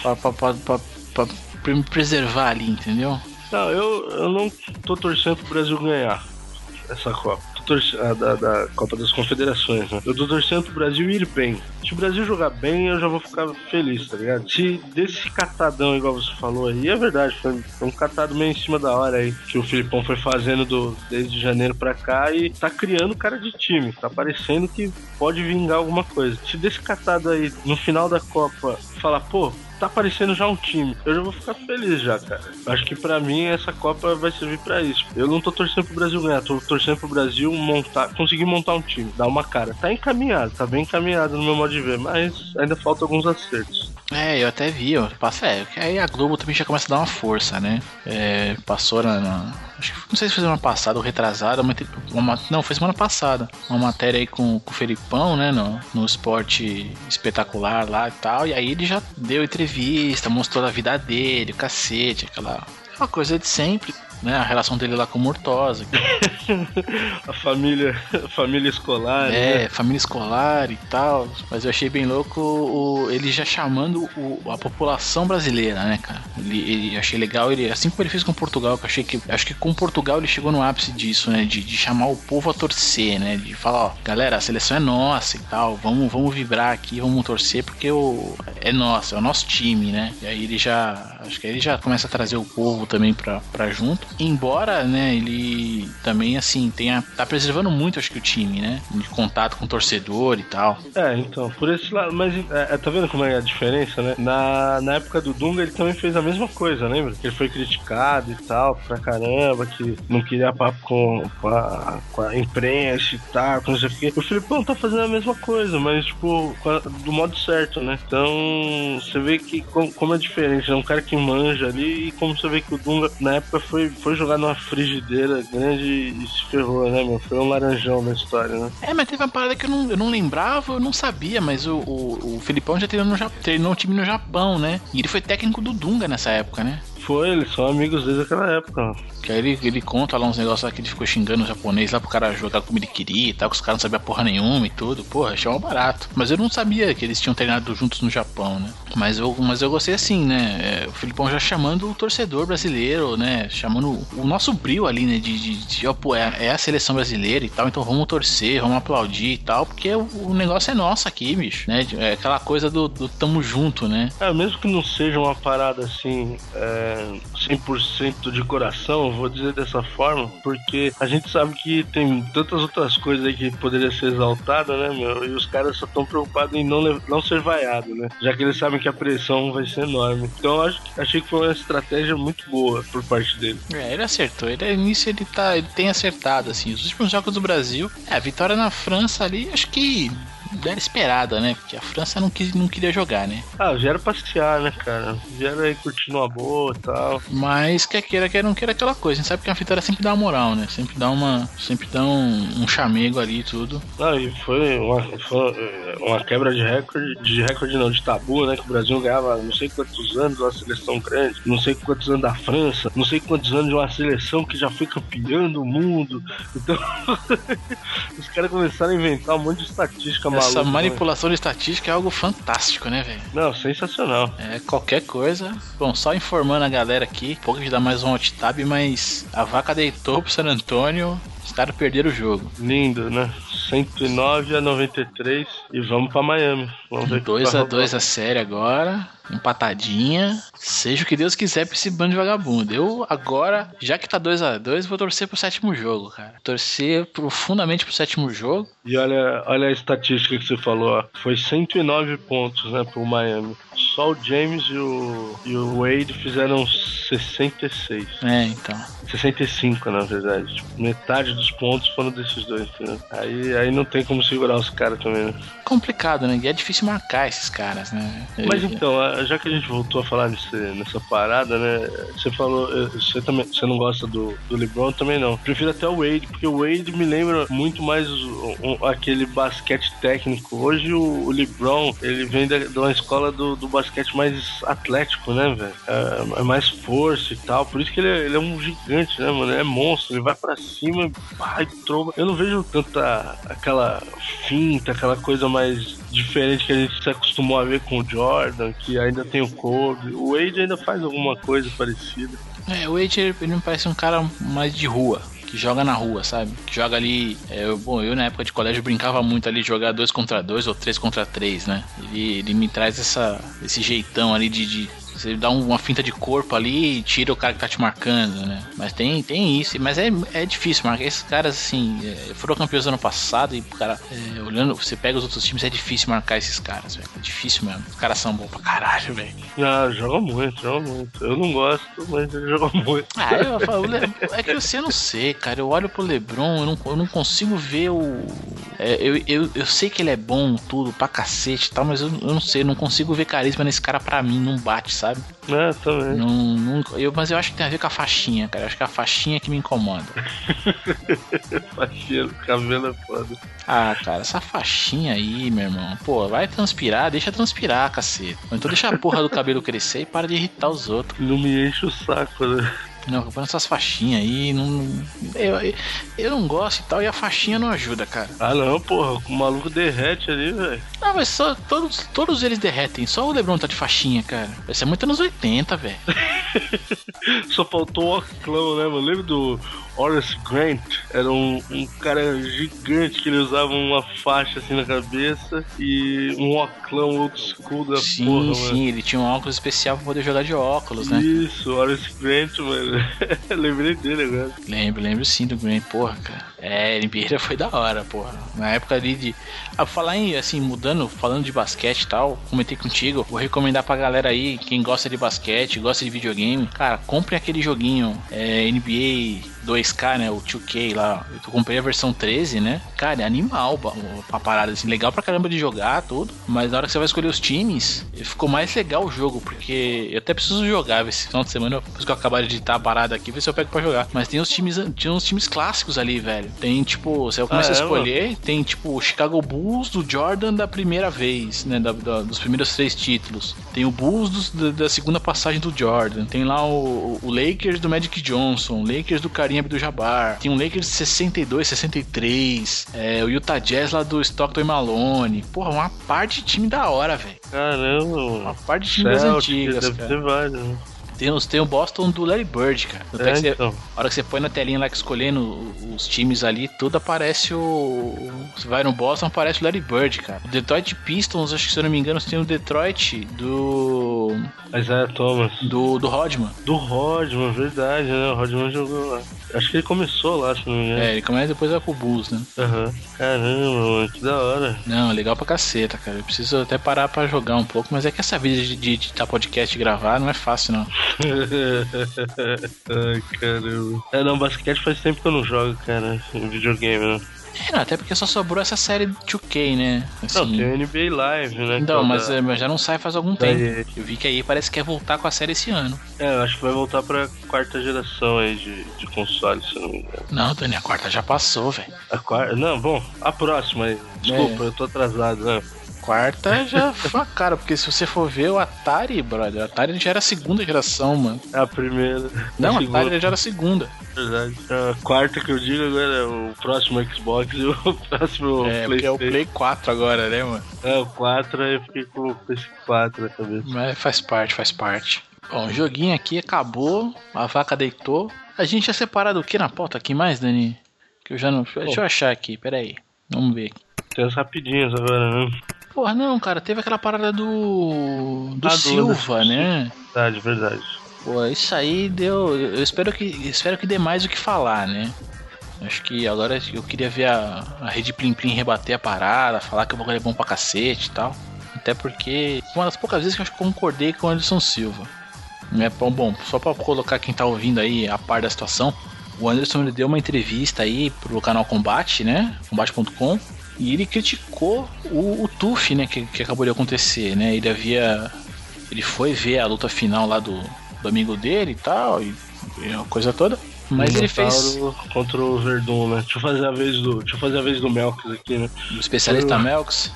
Pra, pra, pra, pra, pra, pra me preservar ali, entendeu? Não, eu, eu não tô torcendo pro Brasil ganhar essa Copa torcendo, da, da, Copa das Confederações, né? Eu tô torcendo pro Brasil ir bem. Se o Brasil jogar bem, eu já vou ficar feliz, tá ligado? Se desse catadão, igual você falou aí, é verdade, foi, um catado meio em cima da hora aí, que o Filipão foi fazendo do, desde janeiro pra cá e tá criando cara de time. Tá parecendo que pode vingar alguma coisa. Se desse catado aí, no final da Copa, falar, pô, tá aparecendo já um time. Eu já vou ficar feliz já, cara. Acho que para mim essa Copa vai servir para isso. Eu não tô torcendo pro Brasil ganhar, tô torcendo pro Brasil montar, conseguir montar um time, dar uma cara. Tá encaminhado, tá bem encaminhado no meu modo de ver, mas ainda falta alguns acertos. É, eu até vi, ó. Passa, é, aí a Globo também já começa a dar uma força, né? É, passou na, na- Acho que não sei se foi semana passada ou retrasada, tem uma, não, foi semana passada. Uma matéria aí com, com o Felipão, né? No, no esporte espetacular lá e tal. E aí ele já deu entrevista, mostrou a vida dele, o cacete, aquela, aquela coisa de sempre. Né, a relação dele lá com o Murtosa, A família, a família escolar, É, né? família escolar e tal. Mas eu achei bem louco o, ele já chamando o- a população brasileira, né, cara? Ele, ele- achei legal, ele, assim como ele fez com Portugal, que eu achei que. Acho que com Portugal ele chegou no ápice disso, né? De, de chamar o povo a torcer, né? De falar, ó, galera, a seleção é nossa e tal. Vamos, vamos vibrar aqui, vamos torcer, porque o, é nosso, é o nosso time, né? E aí ele já. Acho que aí ele já começa a trazer o povo também pra, pra junto. Embora, né, ele também, assim, tenha. tá preservando muito, acho que, o time, né? De contato com o torcedor e tal. É, então, por esse lado, mas é, é, tá vendo como é a diferença, né? Na, na época do Dunga ele também fez a mesma coisa, lembra? Que ele foi criticado e tal, pra caramba, que não queria papo com, com, a, com a imprensa e tal, com não sei o quê. O Filipão tá fazendo a mesma coisa, mas, tipo, a- do modo certo, né? Então, você vê que como, como é diferente, é um cara que manja ali e como você vê que o Dunga, na época, foi, foi jogar numa frigideira grande e se ferrou, né, meu? Foi um laranjão na história, né? É, mas teve uma parada que eu não, eu não lembrava, eu não sabia, mas o, o, o Filipão já treinou, no, treinou time no Japão, né? E ele foi técnico do Dunga nessa época, né? Foi, eles são amigos desde aquela época. Que aí ele, ele conta lá uns negócios lá que ele ficou xingando o japonês lá pro cara jogar como ele queria e tal, que os caras não sabiam porra nenhuma e tudo. Porra, achei um barato. Mas eu não sabia que eles tinham treinado juntos no Japão, né? Mas eu, mas eu gostei assim, né? É, o Filipão já chamando o torcedor brasileiro, né? Chamando o, nosso brilho ali, né? De, de, de ó, pô, é, é a seleção brasileira e tal, então vamos torcer, vamos aplaudir e tal, porque o, o negócio é nosso aqui, bicho, né? É aquela coisa do, do tamo junto, né? É, mesmo que não seja uma parada assim, é, 100% de coração, vou dizer dessa forma, porque a gente sabe que tem tantas outras coisas aí que poderia ser exaltada, né, meu? E os caras só estão preocupados em não, não ser vaiado, né? Já que eles sabem que a pressão vai ser enorme. Então acho, achei que foi uma estratégia muito boa por parte dele. É, ele acertou. Ele, nisso ele, tá, ele tem acertado, assim. Os últimos jogos do Brasil, é, a vitória na França ali, acho que era esperada, né? Porque a França não, quis, não queria jogar, né? Ah, já era passear, né, cara? Já era aí curtindo uma boa e tal. Mas quer queira, quer não queira aquela coisa. A gente sabe que a vitória sempre dá uma moral, né? Sempre dá uma. Sempre dá um, um chamego ali e tudo. Não, e foi uma, foi uma quebra de recorde, de recorde não, de tabu, né? Que o Brasil ganhava não sei quantos anos de uma seleção grande, não sei quantos anos da França, não sei quantos anos de uma seleção que já foi campeã do mundo. Então, os caras começaram a inventar um monte de estatística maluca. Essa manipulação de estatística é algo fantástico, né, velho? Não, sensacional. É, qualquer coisa. Bom, só informando a galera aqui, pouco de dar mais um alt tab, mas a vaca deitou pro San Antônio, os caras perderam o jogo. Lindo, né? 109 a 93 e vamos pra Miami. Vamos ver o que 2 vai a rolar. 2 a série agora, empatadinha. Seja o que Deus quiser pra esse bando de vagabundo. Eu agora, já que tá 2 a 2 vou torcer pro sétimo jogo, cara. Torcer profundamente pro sétimo jogo. E olha, olha a estatística que você falou, ó. Foi 109 pontos, né, pro Miami. Só o James e o, e o Wade fizeram 66. É, então. 65, na verdade. Tipo, metade dos pontos foram desses dois, entendeu? Aí, aí não tem como segurar os caras também, né? Complicado, né? E é difícil marcar esses caras, né? Mas então, a- já que a gente voltou a falar nesse, nessa parada, né? Você falou, eh, você também, você não gosta do, do LeBron também não. Prefiro até o Wade, porque o Wade me lembra muito mais o- o- aquele basquete técnico. Hoje o, o LeBron, ele vem da, de uma escola do, do basquete mais atlético, né, velho? É, é mais força e tal. Por isso que ele é, ele é um gigante, né, mano? Ele é monstro, ele vai pra cima, pá, e trova. Eu não vejo tanta aquela finta, aquela coisa mais diferente que a gente se acostumou a ver com o Jordan, que ainda tem o Kobe. O Wade ainda faz alguma coisa parecida. É, o Wade ele, ele me parece um cara mais de rua. Que joga na rua, sabe? Que joga ali. é, eu- bom, eu na época de colégio brincava muito ali de jogar dois contra dois ou três contra três, né? Ele, ele me traz essa, esse jeitão ali de, de, Você dá uma finta de corpo ali e tira o cara que tá te marcando, né? Mas tem, tem isso. Mas é, é difícil marcar. Esses caras, assim, é, foram campeões ano passado e, cara, é, olhando, você pega os outros times, é difícil marcar esses caras, velho. É difícil mesmo. Os caras são bons pra caralho, velho. Ah, joga muito, joga muito. Eu não gosto, mas ele joga muito. Ah, eu falo, é que você não sei, cara. Eu olho pro Lebron, eu não, eu não consigo ver o. É, eu, eu, eu sei que ele é bom, tudo, pra cacete e tal, mas eu, eu não sei, eu não consigo ver carisma nesse cara pra mim, não bate, sabe? É, também. Não, não, eu, mas eu acho que tem a ver com a faixinha, cara. Eu acho que é a faixinha que me incomoda. faixinha do cabelo é foda. Ah, cara, essa faixinha aí, meu irmão. Pô, vai transpirar, deixa transpirar, cacete. Então deixa a porra do cabelo crescer e para de irritar os outros. Não me enche o saco, né? Não, comprando essas faixinhas aí, não. Eu, eu não gosto e tal, e a faixinha não ajuda, cara. Ah não, porra, o maluco derrete ali, velho. Não, mas só todos, todos eles derretem, só o Lebron tá de faixinha, cara. Vai ser muito anos 80, velho. só faltou o oclão, né, mano? Lembra do Horace Grant? Era um, um cara gigante que ele usava uma faixa assim na cabeça e um oclão old school da sim, porra, Sim, mano. ele tinha um óculos especial pra poder jogar de óculos, né? Isso, Horace Grant, mano. Lembrei dele agora. Lembro, lembro sim do Grant, porra, cara. É, NBA foi da hora, porra. Na época ali de. Ah, falar em, assim, mudando, falando de basquete e tal, comentei contigo, vou recomendar pra galera aí, quem gosta de basquete, gosta de videogame, cara, compre aquele joguinho é, NBA 2K, né? O 2K lá. Eu comprei a versão 13, né? Cara, é animal a parada, assim, legal pra caramba de jogar, tudo. Mas na hora que você vai escolher os times, ficou mais legal o jogo, porque eu até preciso jogar esse final de semana, depois que eu acabar de editar a parada aqui, ver se eu pego pra jogar. Mas tem os times, tinha uns times clássicos ali, velho. Tem, tipo, você começa ah, a escolher, é, tem, tipo, o Chicago Bulls do Jordan da primeira vez, né? Da, da, dos primeiros três títulos. Tem o Bulls dos, da, da, segunda passagem do Jordan. Tem lá o, o Lakers do Magic Johnson, Lakers do Karim Abdul-Jabbar. Tem um Lakers de 62, 63. É, o Utah Jazz lá do Stockton e Malone. Porra, uma parte de time da hora, velho. Caramba, Uma parte de time das antigas, deve cara. ter vários, né? Tem, os, tem o Boston do Larry Bird, cara. É, você, então. A hora que você põe na telinha lá que escolhendo os times ali, tudo aparece o. Você vai no Boston, aparece o Larry Bird, cara. O Detroit Pistons, acho que se eu não me engano, tem o Detroit do. Isaiah Thomas. Do, do Rodman. Do Rodman, verdade, né? O Rodman jogou lá. Acho que ele começou lá, se não me engano. É, ele começa depois vai pro Bulls, né? Aham. Uhum. Caramba, mano, que da hora. Não, legal pra caceta, cara. Eu preciso até parar pra jogar um pouco, mas é que essa vida de, de editar podcast e gravar não é fácil, não. Ai, caramba. É, não, basquete faz tempo que eu não jogo, cara, em videogame, né? É, não, até porque só sobrou essa série 2K, né? Assim... Não, tem o NBA Live, né? Não, mas, da... mas, já não sai faz algum tempo. Eu vi que aí parece que quer voltar com a série esse ano. É, eu acho que vai voltar pra quarta geração aí de, de consoles, se eu não me engano. Não, Dani, a quarta já passou, velho. A quarta. Não, bom, a próxima aí. Desculpa, é. eu tô atrasado, né? Quarta já foi uma cara, porque se você for ver o Atari, brother, o Atari já era a segunda geração, mano. É a primeira. Não, a Atari já era a segunda. Verdade. A quarta que eu digo agora é o próximo Xbox e o próximo é, PlayStation. É, o Play 4 agora, né, mano? É, o 4 aí eu fiquei com o PS4 na cabeça. Mas faz parte, faz parte. Bom, o joguinho aqui acabou, a vaca deitou. A gente tinha separado o que na pauta aqui mais, Dani? Que eu já não. Deixa eu achar aqui, peraí. Vamos ver aqui. Tem as rapidinhas agora, né? Porra, não, cara, teve aquela parada do. do ah, Silva, né? Verdade, verdade. Pô, isso aí deu. Eu espero que, espero que dê mais o que falar, né? Acho que agora eu queria ver a, a Rede Plim Plim rebater a parada, falar que o bagulho é bom pra cacete e tal. Até porque uma das poucas vezes que eu concordei com o Anderson Silva. É bom, só pra colocar quem tá ouvindo aí a par da situação. O Anderson ele deu uma entrevista aí pro canal Combate, né? Combate.com e ele criticou o, o TUF, né, que, que acabou de acontecer, né? Ele havia. Ele foi ver a luta final lá do, do amigo dele e tal, e, e a coisa toda. Mas ele fez. Contra o Verdun, né? Deixa eu fazer a vez do. Deixa eu fazer a vez do Melks aqui, né? O especialista foi. Melks.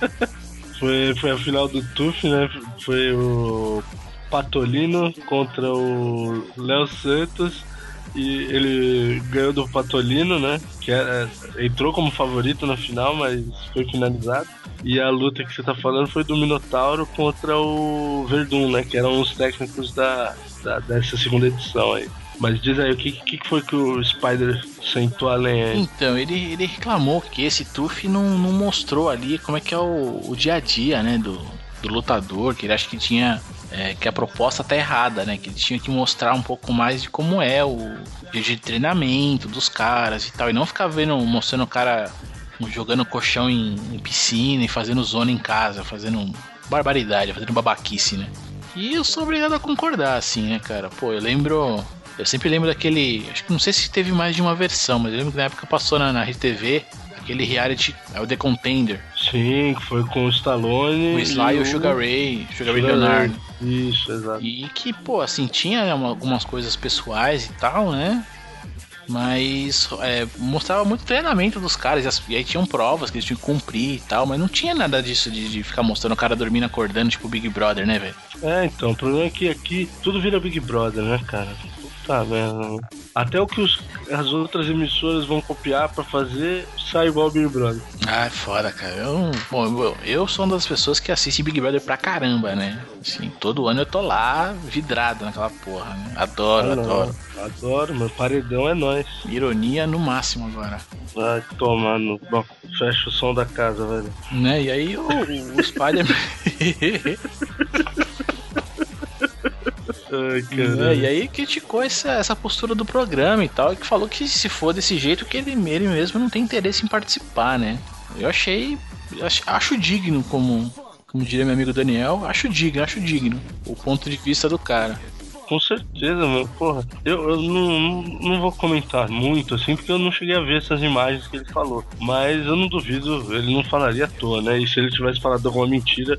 foi, foi a final do TUF, né? Foi o Patolino contra o Léo Santos e ele ganhou do Patolino, né? Que era, entrou como favorito na final, mas foi finalizado. E a luta que você tá falando foi do Minotauro contra o Verdun, né? Que eram os técnicos da, da dessa segunda edição aí. Mas diz aí, o que, que foi que o Spider sentou além aí? Então, ele, ele reclamou que esse TUF não, não mostrou ali como é que é o, o dia a dia, né, do, do lutador, que ele acha que tinha é, que a proposta tá errada, né? Que eles tinham que mostrar um pouco mais de como é o dia de treinamento dos caras e tal. E não ficar vendo, mostrando o cara jogando colchão em, em piscina e fazendo zona em casa, fazendo barbaridade, fazendo babaquice, né? E eu sou obrigado a concordar, assim, né, cara? Pô, eu lembro. Eu sempre lembro daquele. Acho que não sei se teve mais de uma versão, mas eu lembro que na época passou na, na RTV aquele reality, é o The Contender. Sim, que foi com o Stallone. O Sly e o Sugar Ray, Sugar Ray Leonard. Isso, exato. E que, pô, assim, tinha algumas coisas pessoais e tal, né? Mas é, mostrava muito treinamento dos caras. E aí tinham provas que eles tinham que cumprir e tal. Mas não tinha nada disso de, de ficar mostrando o cara dormindo, acordando, tipo Big Brother, né, velho? É, então, o problema é que aqui tudo vira Big Brother, né, cara? Tá vendo? Até o que os, as outras emissoras vão copiar para fazer sai igual Big Brother. Ah, é foda, cara. Eu, bom, eu sou uma das pessoas que assiste Big Brother pra caramba, né? Assim, todo ano eu tô lá vidrado naquela porra, né? Adoro, ah, adoro. Adoro, meu paredão é nós. Ironia no máximo agora. Vai tomar no. Bom, fecha o som da casa, velho. Né? E aí o, o Spider-Man. Ai, e aí criticou essa, essa postura do programa e tal, e que falou que se for desse jeito, que ele, ele mesmo não tem interesse em participar, né? Eu achei. Acho, acho digno, como, como diria meu amigo Daniel, acho digno, acho digno o ponto de vista do cara. Com certeza, meu. Porra, eu, eu não, não vou comentar muito, assim, porque eu não cheguei a ver essas imagens que ele falou. Mas eu não duvido, ele não falaria à toa, né? E se ele tivesse falado alguma mentira,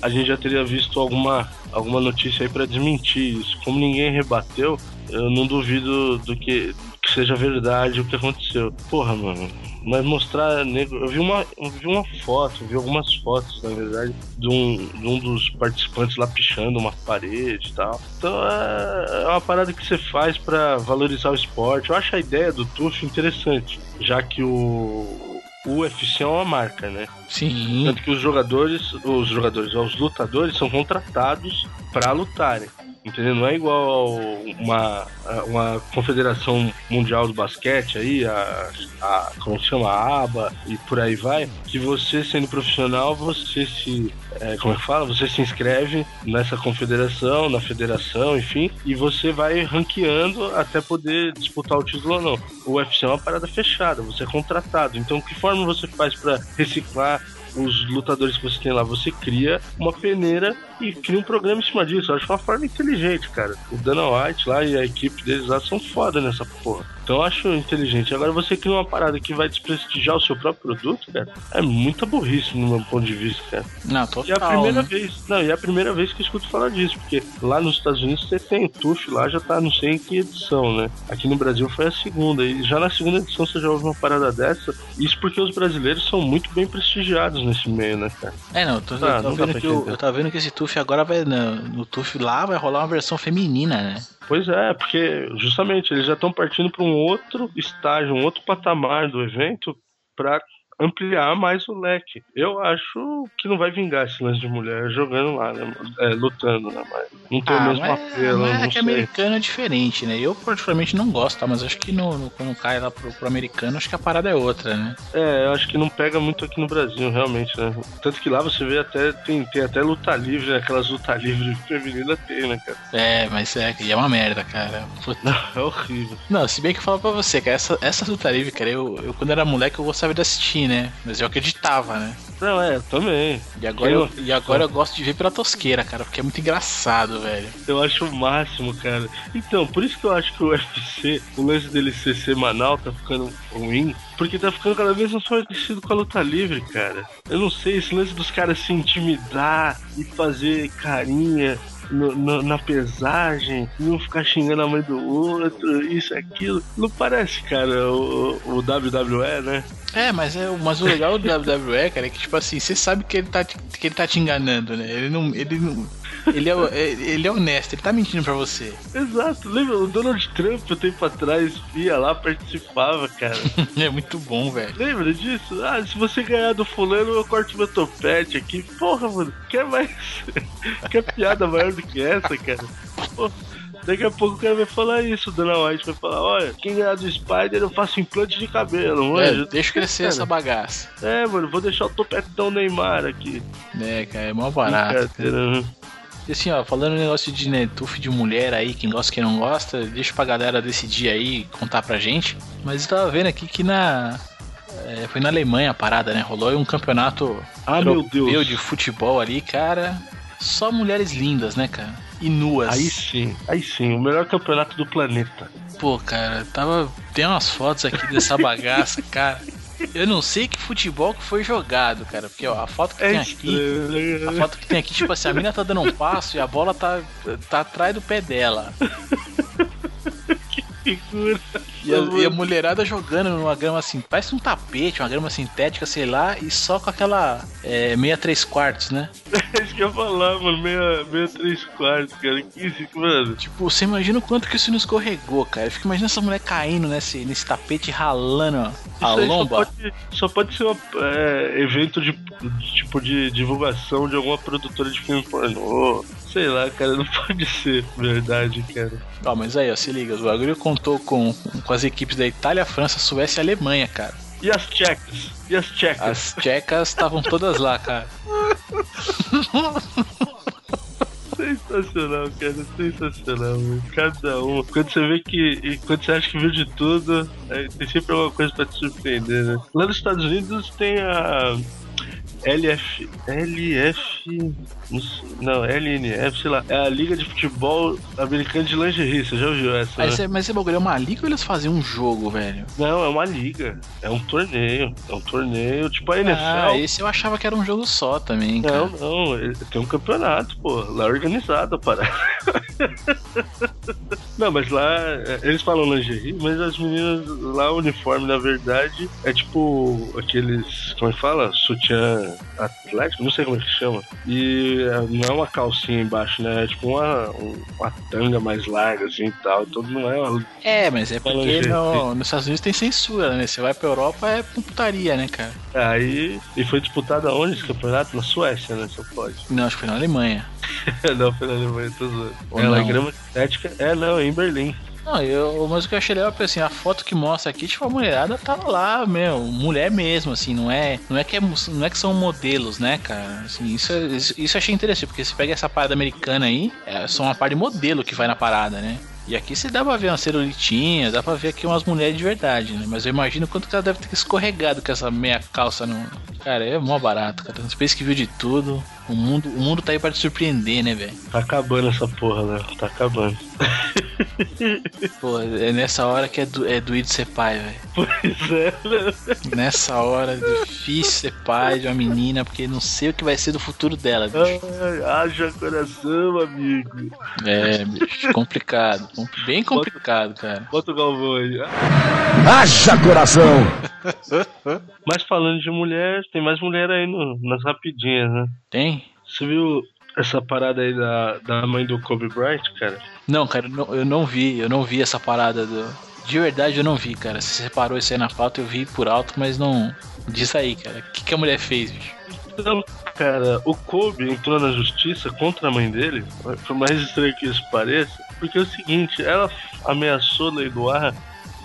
a gente já teria visto alguma, alguma notícia aí para desmentir isso. Como ninguém rebateu, eu não duvido do que, que seja verdade o que aconteceu. Porra, mano. Mas mostrar negro. Eu vi uma, eu vi uma foto, vi algumas fotos, na verdade, de um, de um dos participantes lá pichando uma parede e tal. Então é, é uma parada que você faz para valorizar o esporte. Eu acho a ideia do Tuf interessante, já que o o UFC é uma marca, né? Sim. Tanto que os jogadores, os jogadores, os lutadores são contratados para lutarem. Entendeu? Não é igual uma, uma confederação mundial do basquete aí, a, a como se chama, a ABA e por aí vai, que você sendo profissional, você se é, como é que fala? Você se inscreve nessa confederação, na federação, enfim, e você vai ranqueando até poder disputar o título ou não. O UFC é uma parada fechada, você é contratado. Então, que forma você faz para reciclar os lutadores que você tem lá, você cria uma peneira e cria um programa em cima disso. Eu acho uma forma inteligente, cara. O Dana White lá e a equipe deles lá são foda nessa porra. Então eu acho inteligente. Agora você cria uma parada que vai desprestigiar o seu próprio produto, cara, é muita burrice no meu ponto de vista, cara. Não, total. E é a primeira né? vez, não, e é a primeira vez que eu escuto falar disso, porque lá nos Estados Unidos você tem o TUF lá, já tá não sei em que edição, né? Aqui no Brasil foi a segunda, e já na segunda edição você já ouve uma parada dessa. Isso porque os brasileiros são muito bem prestigiados nesse meio, né, cara? É, não, tô, ah, tô vendo que eu, eu tava vendo que esse TUF agora vai, no, no TUF lá vai rolar uma versão feminina, né? Pois é, porque justamente eles já estão partindo para um outro estágio, um outro patamar do evento para ampliar mais o leque. Eu acho que não vai vingar esse lance de mulher jogando lá, né? É, lutando, né? Mas não tem ah, o mesmo mas, apelo. Mas é que sei. americano é diferente, né? Eu particularmente não gosto, tá? Mas acho que no, no, quando cai lá pro, pro americano, acho que a parada é outra, né? É, eu acho que não pega muito aqui no Brasil, realmente, né? Tanto que lá você vê até, tem, tem até luta livre, né? aquelas luta livre femininas tem, né, cara? É, mas é, é uma merda, cara. Puta. Não, é horrível. Não, se bem que eu falo pra você, cara, essa, essa luta livre, cara, eu, eu quando era moleque eu gostava de assistir, né? Mas eu acreditava, né? Não, é, também. E agora, eu, e agora eu gosto de ver pela tosqueira, cara, porque é muito engraçado, velho. Eu acho o máximo, cara. Então, por isso que eu acho que o UFC, o lance dele ser semanal, tá ficando ruim. Porque tá ficando cada vez mais parecido com a luta livre, cara. Eu não sei, esse lance dos caras se intimidar e fazer carinha no, no, na pesagem, e um ficar xingando a mãe do outro, isso, aquilo. Não parece, cara, o, o WWE, né? É, mas, é, mas o legal do WWE, cara, é que, tipo assim, você sabe que ele tá, que ele tá te enganando, né? Ele não. Ele não ele é, é, ele é honesto, ele tá mentindo pra você. Exato, lembra? O Donald Trump, um tempo atrás, ia lá, participava, cara. é muito bom, velho. Lembra disso? Ah, se você ganhar do fulano, eu corto meu topete aqui. Porra, mano, quer mais. quer piada maior do que essa, cara? Porra. Daqui a pouco o cara vai falar isso, Dana White vai falar, olha, quem ganhar do Spider eu faço implante de cabelo, mano. É, deixa crescer cara. essa bagaça. É, mano, vou deixar o topetão Neymar aqui. É, cara, é mó barato. Né? E assim, ó, falando no negócio de né, tuf de mulher aí, quem gosta quem não gosta, deixa pra galera decidir aí, contar pra gente. Mas eu tava vendo aqui que na. é, foi na Alemanha a parada, né? Rolou um campeonato Ah, meu europeu de futebol ali, cara. Só mulheres lindas, né, cara? E nuas. Aí sim, aí sim, o melhor campeonato do planeta. Pô, cara, tava. Tem umas fotos aqui dessa bagaça, cara. Eu não sei que futebol que foi jogado, cara. Porque ó, a foto que É tem aqui. estranho, A né? foto que tem aqui, tipo assim, a mina tá dando um passo e a bola tá, tá atrás do pé dela. Figura. E a, e a mulherada jogando numa grama assim, parece um tapete, uma grama sintética, sei lá, e só com aquela é, meia três quartos, né? É isso que eu ia falar, mano. Meia, meia três quartos, cara. Que isso, mano. Tipo, você imagina o quanto que isso não escorregou, cara. Eu fico imaginando essa mulher caindo nesse, nesse tapete ralando ó, a Isso lomba. Só pode, só pode ser um evento de, de- tipo de divulgação de alguma produtora de filme pornô. Sei lá, cara, não pode ser verdade, cara. Ó, mas aí, ó, se liga, o bagulho contou com, com as equipes da Itália, França, Suécia e Alemanha, cara. E as tchecas? E as tchecas? As tchecas estavam todas lá, cara. Sensacional, cara, sensacional, mano. Cada um. Quando você vê que. Quando você acha que viu de tudo, tem sempre alguma coisa pra te surpreender, né? Lá nos Estados Unidos tem a. LF. LF. não LNF, sei lá. É a Liga de Futebol Americano de Lingerie. Você já ouviu essa? Né? cê- mas esse bagulho é uma liga ou eles faziam um jogo, velho? Não, é uma liga. É um torneio. É um torneio. Tipo a Ah, NFL. esse eu achava que era um jogo só também, cara. Não, não, ele- tem um campeonato, pô, lá organizado a parada. não, mas lá, é, eles falam lingerie, mas as meninas lá, o uniforme, na verdade, é tipo aqueles, como é que fala? Sutiã atlético, não sei como é que chama. E é, não é uma calcinha embaixo, né? É tipo uma, um- uma tanga mais larga, assim e tal. Então não é uma É, mas é porque no, nos Estados Unidos tem censura, né? Você vai pra Europa é putaria, né, cara? Aí, e foi disputado aonde esse campeonato? Na Suécia, né? Só pode. Não, acho que foi na Alemanha. não, foi na Alemanha, tô zoando. Ela é grama sintética. É, não, é em Berlim. Não, eu, mas o que eu achei legal é assim, a foto que mostra aqui, tipo, a mulherada tá lá, meu, mulher mesmo, assim, não é, não é que é, não é que são modelos, né, cara? Assim, isso, isso, isso eu achei interessante, porque você pega essa parada americana aí, é só uma parte de modelo que vai na parada, né? E aqui você dá pra ver uma celulitinha, dá pra ver aqui umas mulheres de verdade, né? Mas eu imagino quanto que ela deve ter escorregado com essa meia calça no. Cara, é mó barato, cara. Você pensa que viu de tudo. O mundo, o mundo tá aí pra te surpreender, né, velho? Tá acabando essa porra, né? Tá acabando. Pô, é nessa hora que é, do, é doído ser pai, velho. Pois é, né? Nessa hora é difícil ser pai de uma menina, porque não sei o que vai ser do futuro dela, bicho. Ai, haja coração, amigo. É, bicho, complicado. Bem complicado, cara. Bota o Galvão aí. Haja coração! Mas falando de mulher, tem mais mulher aí no, nas rapidinhas, né? Tem? Você viu essa parada aí da, da mãe do Kobe Bryant, cara? Não, cara, eu não, eu não vi, eu não vi essa parada do. De verdade eu não vi, cara. Se separou isso aí na pauta, eu vi por alto, mas não. Diz aí, cara. O que, que a mulher fez, bicho? Então, cara, o Kobe entrou na justiça contra a mãe dele, por mais estranho que isso pareça, porque é o seguinte, ela ameaçou leiloar,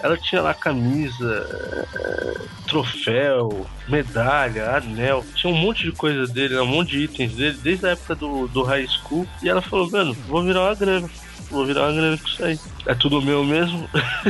ela tinha lá camisa, eh, troféu, medalha, anel, tinha um monte de coisa dele, um monte de itens dele, desde a época do, do high school, e ela falou, mano, vou virar uma grana, vou virar uma grana com isso aí. É tudo meu mesmo.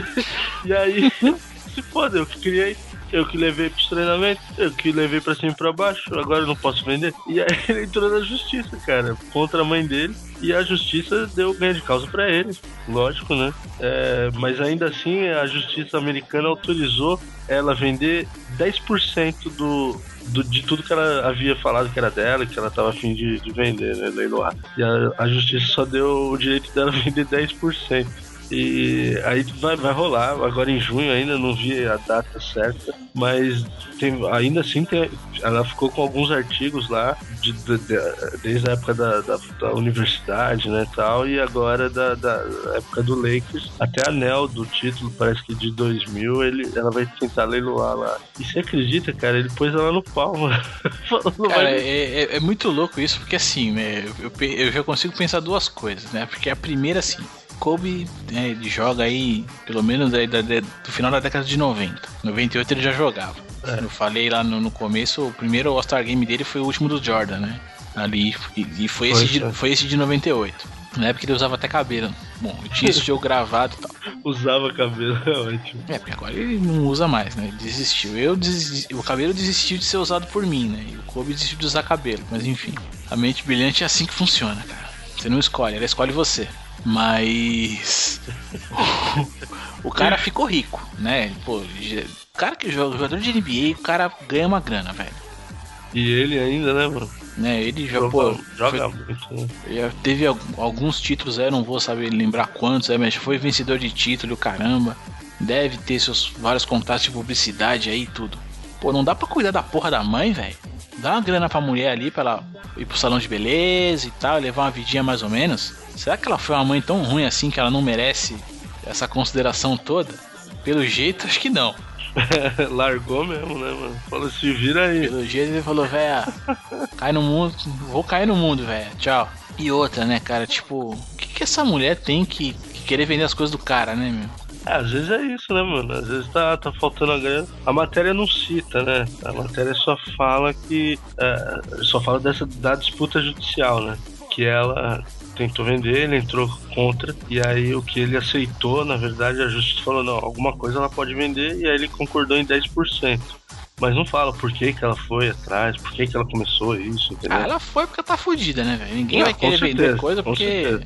e aí, se foda, eu criei. Eu que levei pros treinamentos, eu que levei pra cima e pra baixo, agora eu não posso vender. E aí ele entrou na justiça, cara, contra a mãe dele. E a justiça deu ganho de causa pra ele, lógico, né? É, mas ainda assim, a justiça americana autorizou ela vender 10% do, do, de tudo que ela havia falado que era dela, que ela tava afim de, de vender, né? Leiloar. E a, a justiça só deu o direito dela vender 10%. E aí vai, vai rolar, agora em junho ainda, não vi a data certa, mas tem, ainda assim tem, ela ficou com alguns artigos lá, de, de- de- desde a época da, da, da universidade, né, tal, e agora da, da época do Lakers, até anel do título, parece que de 2000, ele, ela vai tentar leiloar lá. E você acredita, cara, ele pôs ela no pau, mano. Cara, vai- é, é- é muito louco isso, porque assim, né, eu, eu eu já consigo pensar duas coisas, né? Porque a primeira, assim, Kobe ele joga aí, pelo menos aí da- da- do final da década de 90. 98 ele já jogava. Eu falei lá no, no começo, o primeiro All-Star Game dele foi o último do Jordan, né? Ali. E, e foi, esse de, foi. esse de 98. Na época ele usava até cabelo. Bom, tinha esse jogo gravado e tal. Usava cabelo, é ótimo. É, porque agora ele não usa mais, né? Ele desistiu. Eu o cabelo desistiu de ser usado por mim, né? E o Kobe desistiu de usar cabelo. Mas enfim, a mente brilhante é assim que funciona, cara. Você não escolhe, ela escolhe você. Mas. o cara ficou rico, né? Pô, o cara que joga, jogador de NBA, o cara ganha uma grana, velho. E ele ainda, né, mano? Né? Ele já, Joga, pô, joga foi- muito, né? já teve al- alguns títulos, aí, eu não vou saber lembrar quantos, é, mas foi vencedor de título, caramba. Deve ter seus vários contatos de publicidade aí e tudo. Pô, não dá pra cuidar da porra da mãe, velho. Dá uma grana pra mulher ali pra ela ir pro salão de beleza e tal, levar uma vidinha mais ou menos. Será que ela foi uma mãe tão ruim assim que ela não merece essa consideração toda? Pelo jeito, acho que não. Largou mesmo, né, mano? Falou, se vira aí. Pelo jeito ele falou, véia, cai no mundo, vou cair no mundo, véia, tchau. E outra, né, cara, tipo, o que, que essa mulher tem que, que querer vender as coisas do cara, né, meu? É, às vezes é isso, né, mano? Às vezes tá, tá faltando a grana. A matéria não cita, né? A matéria só fala que. é, só fala dessa da disputa judicial, né? Que ela tentou vender, ele entrou contra, e aí o que ele aceitou, na verdade, a justiça falou, não, alguma coisa ela pode vender, e aí ele concordou em 10%. Mas não fala por que, que ela foi atrás, por que, que ela começou isso, entendeu? Ah, ela foi porque tá fudida, né, velho? Ninguém Não, vai querer vender certeza, coisa com porque.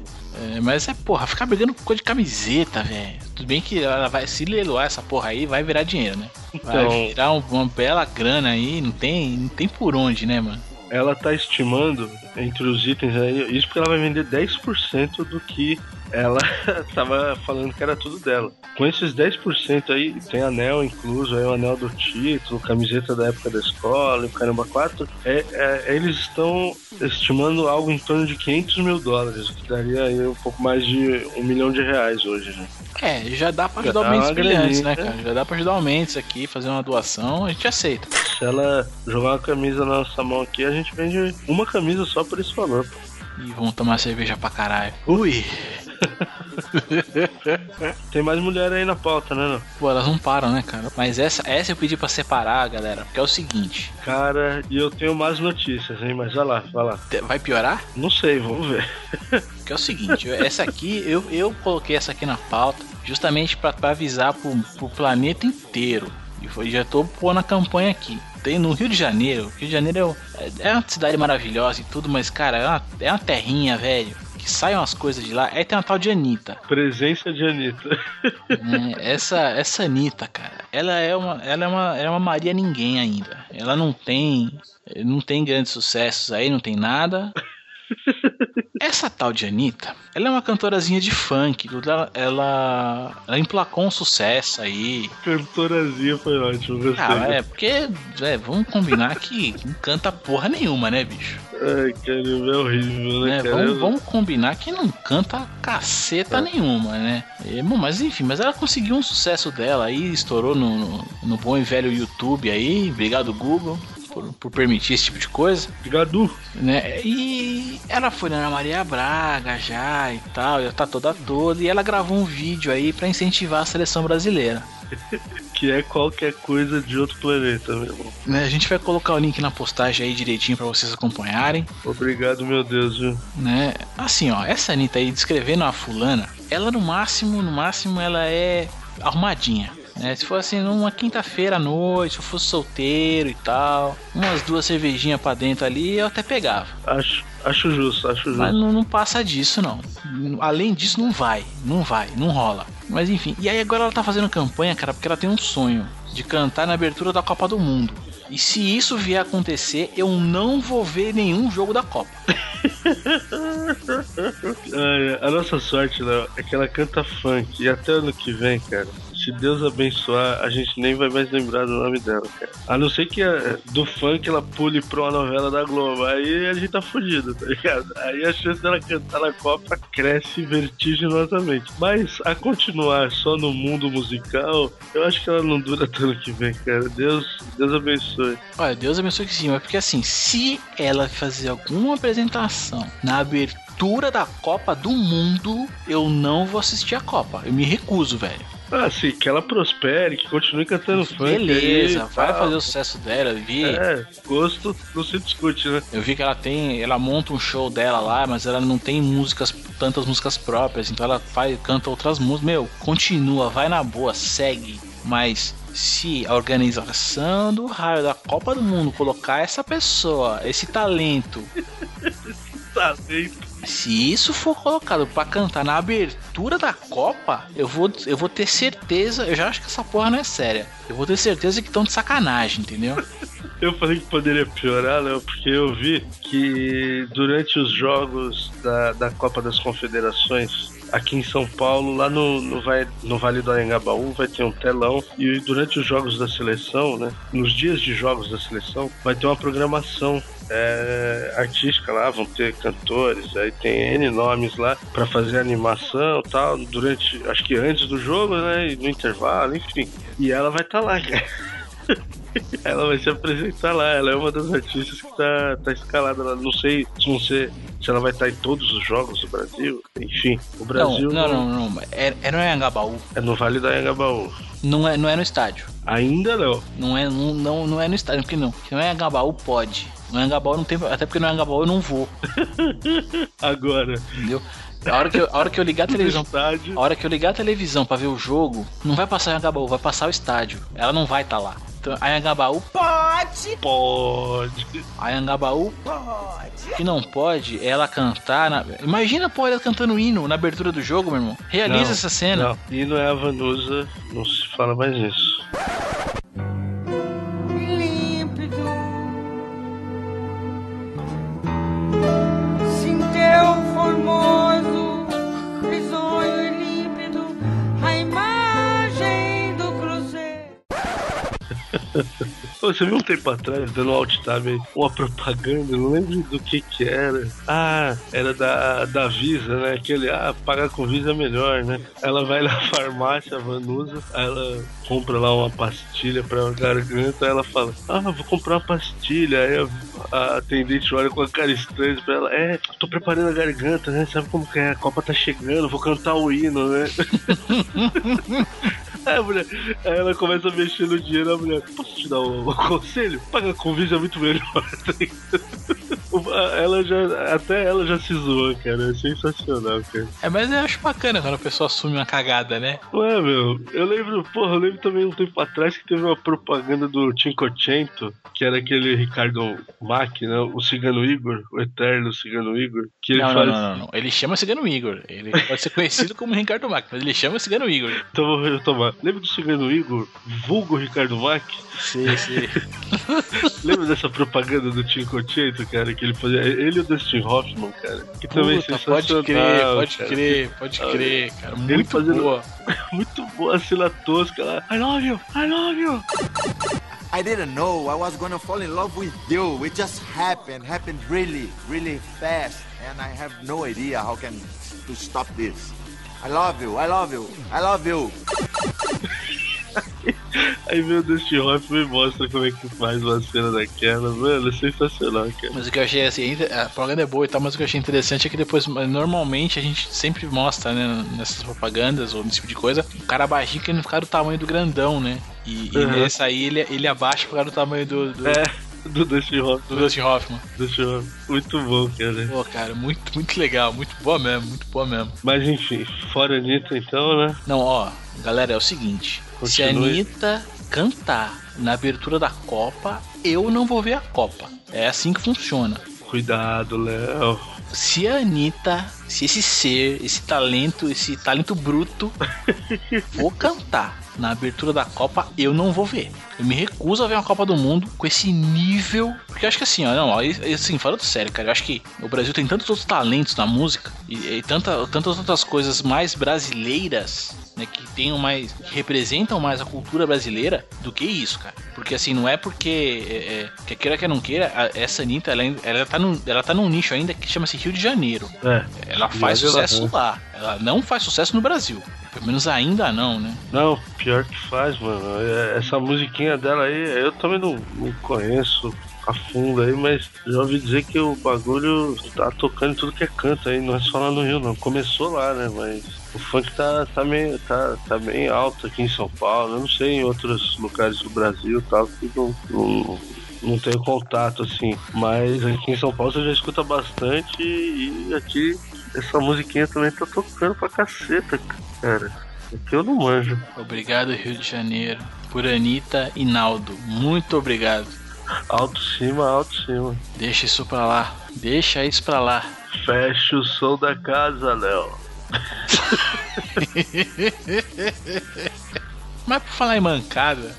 É, mas é, porra, ficar brigando por coisa de camiseta, velho. Tudo bem que ela vai se leiloar essa porra aí, vai virar dinheiro, né? Vai Então- virar um- uma bela grana aí, não tem, não tem por onde, né, mano? ela tá estimando entre os itens aí, isso porque ela vai vender 10% do que ela tava falando que era tudo dela. Com esses 10% aí, tem anel incluso, aí o anel do título, camiseta da época da escola, o caramba 4, é, é, eles estão estimando algo em torno de 500 mil dólares, o que daria aí um pouco mais de um milhão de reais hoje, né? É, já dá pra ajudar o Mendes Brilhantes, né, cara? Já dá pra ajudar o Mendes aqui, fazer uma doação, a gente aceita. Se ela jogar uma camisa na nossa mão aqui, a gente vende uma camisa só por esse valor. pô. E vamos tomar cerveja pra caralho. Ui! Tem mais mulher aí na pauta, né? Não? Pô, elas não param, né, cara? Mas essa, essa eu pedi pra separar, galera, porque é o seguinte: Cara, e eu tenho mais notícias, hein? Mas vai lá, vai lá. vai piorar? Não sei, vamos ver. Que é o seguinte, essa aqui, eu, eu coloquei essa aqui na pauta justamente pra pra avisar pro, pro planeta inteiro. E foi, já tô pondo a campanha aqui. Tem no Rio de Janeiro, Rio de Janeiro é é, é uma cidade maravilhosa e tudo, mas cara, é uma, é uma terrinha, velho. Que saem umas coisas de lá. Aí tem uma tal de Anitta. Presença de Anitta. né? Essa, essa Anitta, cara, ela é uma, ela é uma, é uma Maria ninguém ainda. Ela não tem, não tem grandes sucessos aí, não tem nada. Essa tal de Anitta, ela é uma cantorazinha de funk. Ela, ela, ela emplacou um sucesso aí. Cantorazinha foi ótimo, gostei. Ah, é porque, é, vamos combinar que não canta porra nenhuma, né, bicho? Ai, caramba, é horrível, né, né? cara? Vamos, vamos combinar que não canta caceta nenhuma, né? É, bom, mas enfim, mas ela conseguiu um sucesso dela aí, estourou no, no, no bom e velho YouTube aí. Obrigado, Google, por, por permitir esse tipo de coisa, Gadu. né? E ela foi na Ana Maria Braga já e tal, já tá toda toda, e ela gravou um vídeo aí pra incentivar a seleção brasileira. Que é qualquer coisa de outro planeta, meu irmão. Né, a gente vai colocar o link na postagem aí direitinho pra vocês acompanharem. Obrigado, meu Deus, viu? né? Assim, ó, essa Anitta aí descrevendo a fulana, ela no máximo, no máximo, ela é arrumadinha. Né? Se for assim, numa quinta-feira à noite, se eu fosse solteiro e tal, umas duas cervejinhas pra dentro ali, eu até pegava. Acho, acho justo, acho justo. Mas não, não passa disso, não. Além disso, não vai, não vai, não rola. Mas enfim, e aí agora ela tá fazendo campanha, cara, porque ela tem um sonho de cantar na abertura da Copa do Mundo. E se isso vier a acontecer, eu não vou ver nenhum jogo da Copa. A nossa sorte, Léo, é que ela canta funk. E até ano que vem, cara, se Deus abençoar, a gente nem vai mais lembrar do nome dela, cara. A não ser que eh, do funk ela pule pra uma novela da Globo. Aí a gente tá fudido, tá ligado? Aí a chance dela cantar na Copa cresce vertiginosamente. Mas a continuar só no mundo musical, eu acho que ela não dura até ano que vem, cara. Deus, Deus abençoe. Olha, Deus abençoe que sim, mas porque assim, se ela fazer alguma apresentação na abertura da Copa do Mundo, eu não vou assistir a Copa. Eu me recuso, velho. Ah, sim, que ela prospere, que continue cantando funk. Beleza, aí, vai fazer o sucesso dela. Eu vi, É, gosto não se discute, né? eu vi que ela tem. Ela monta um show dela lá, mas ela não tem músicas, tantas músicas próprias. Então ela faz, canta outras músicas. Meu, continua, vai na boa, segue. Mas se a organização do raio da Copa do Mundo colocar essa pessoa, esse talento, Tá bem. Se isso for colocado pra cantar na abertura da Copa, eu vou, eu vou ter certeza. Eu já acho que essa porra não é séria. Eu vou ter certeza que estão de sacanagem, entendeu? Eu falei que poderia piorar, Léo, porque eu vi que durante os jogos da, da Copa das Confederações, aqui em São Paulo, lá no, no, vai, no Vale do Anhangabaú, vai ter um telão. E durante os jogos da seleção, né? Nos dias de jogos da seleção, vai ter uma programação é, artística lá, vão ter cantores, aí tem N nomes lá pra fazer animação e tal, durante, acho que antes do jogo, né? E no intervalo, enfim. E ela vai estar lá, cara. Ela vai se apresentar lá, ela é uma das artistas que tá, tá escalada lá. Não sei se, não sei se ela vai estar em todos os jogos do Brasil. Enfim, o Não, Brasil não, não, não. É, é no Anhangabaú. é no Vale do Anhangabaú. Não é, não é no estádio. Ainda não. Não é, não, não, não é no estádio, porque não. Porque no Anhangabaú pode. No Anhangabaú não tem. Até porque no Anhangabaú eu não vou, Agora, entendeu? A hora que eu, a hora que eu ligar a televisão. estádio. A hora que eu ligar a televisão pra ver o jogo, não vai passar em Anhangabaú, vai passar o estádio. Ela não vai estar lá. Então, a Anhangabaú, Pode. a Anhangabaú O que não pode é ela cantar. na- Imagina, pô, ela cantando hino na abertura do jogo, meu irmão. Realiza Não, essa cena. Não, e não é a Vanusa, não se fala mais nisso. Teu formoso, risonho e límpido, a imagem do cruzeiro. Você viu um tempo atrás, dando alt tab aí, uma propaganda, não lembro do que que era. Ah, era da, da Visa, né? Aquele, ah, pagar com Visa é melhor, né? Ela vai na farmácia, a Vanusa, ela compra lá uma pastilha pra garganta, ela fala, ah, vou comprar uma pastilha. Aí a, a atendente olha com a cara estranha pra ela, é, tô preparando a garganta, né? Sabe como que é? A Copa tá chegando, vou cantar o hino, né? Aí a mulher, aí ela começa a mexer no dinheiro, a mulher, posso te dar um, um conselho? Paga com Visa é muito melhor. ela já, até ela já se zoa, cara, é sensacional, cara. É, mas eu acho bacana quando a pessoa assume uma cagada, né? Ué, meu, eu lembro, porra, eu lembro também um tempo atrás que teve uma propaganda do Cinquecento, que era aquele Ricardo Mack, né? O Cigano Igor, o eterno Cigano Igor, que ele Não, faz. não, não, não, não. Ele chama Cigano Igor. Ele pode ser conhecido como Ricardo Mac, mas ele chama Cigano Igor. Então vou retomar. Lembra do Cigano Igor, vulgo Ricardo Mack? Sim, sim. Lembra dessa propaganda do Cinquecento, cara, que ele fazia? Ele e o Dustin Hoffman, cara. Que também é Puta, pode crer, pode cara. crer, pode crer, cara. Ele Muito fazendo- boa. Muito boa a cena tosca lá. I love you, I love you. I didn't know I was gonna fall in love with you. It just happened, happened really, really fast, and I have no idea how can to stop this. I love you, I love you, I love you. Aí vem o Dustin Hoffman e mostra como é que faz uma cena daquela. Mano, é sensacional, cara. Mas o que eu achei assim, a propaganda é boa e tal, mas o que eu achei interessante é que depois, normalmente, a gente sempre mostra, né, nessas propagandas ou nesse tipo de coisa, o cara baixinho querendo ficar do tamanho do grandão, né? E, e Uhum. nessa aí ele, ele abaixa pra ficar do tamanho do, do, É, do Dustin do Hoffman. Dustin Hoffman. Dustin Hoffman. Muito bom, cara. Pô, cara, muito, muito legal, muito boa mesmo, muito boa mesmo. Mas enfim, fora Anitta então, né? Não, ó, galera, é o seguinte: se a. Anitta cantar na abertura da Copa, eu não vou ver a Copa. É assim que funciona. Cuidado, Léo. Se a Anitta, se esse ser, esse talento, esse talento bruto for cantar na abertura da Copa, eu não vou ver. Eu me recuso a ver uma Copa do Mundo com esse nível. Porque eu acho que assim, ó, não, ó, assim, falando sério, cara, eu acho que o Brasil tem tantos outros talentos na música e, e tanta, tantas outras coisas mais brasileiras. Né, que tenham mais. que representam mais a cultura brasileira do que isso, cara. Porque assim, não é porque. É, é, quer queira que não queira, a- essa Anitta, ela, ela, tá num, ela tá num nicho ainda que chama-se Rio de Janeiro. É. Ela faz sucesso lá. Ela não faz sucesso no Brasil. Pelo menos ainda não, né? Não, pior que faz, mano. É, Essa musiquinha dela aí, eu também não, não conheço a fundo aí, mas já ouvi dizer que o bagulho tá tocando em tudo que é canto aí, não é só lá no Rio, não. Começou lá, né? Mas O funk tá, tá, meio, tá, tá bem alto aqui em São Paulo. Eu não sei em outros lugares do Brasil tal, que não, não, não tenho contato assim. Mas aqui em São Paulo você já escuta bastante e aqui essa musiquinha também tá tocando pra caceta, cara. Aqui eu não manjo. Obrigado, Rio de Janeiro. Por Anitta e Naldo. Muito obrigado. Alto cima, alto cima. Deixa isso pra lá. Deixa isso pra lá. Fecha o som da casa, Léo. Mas por falar em mancada,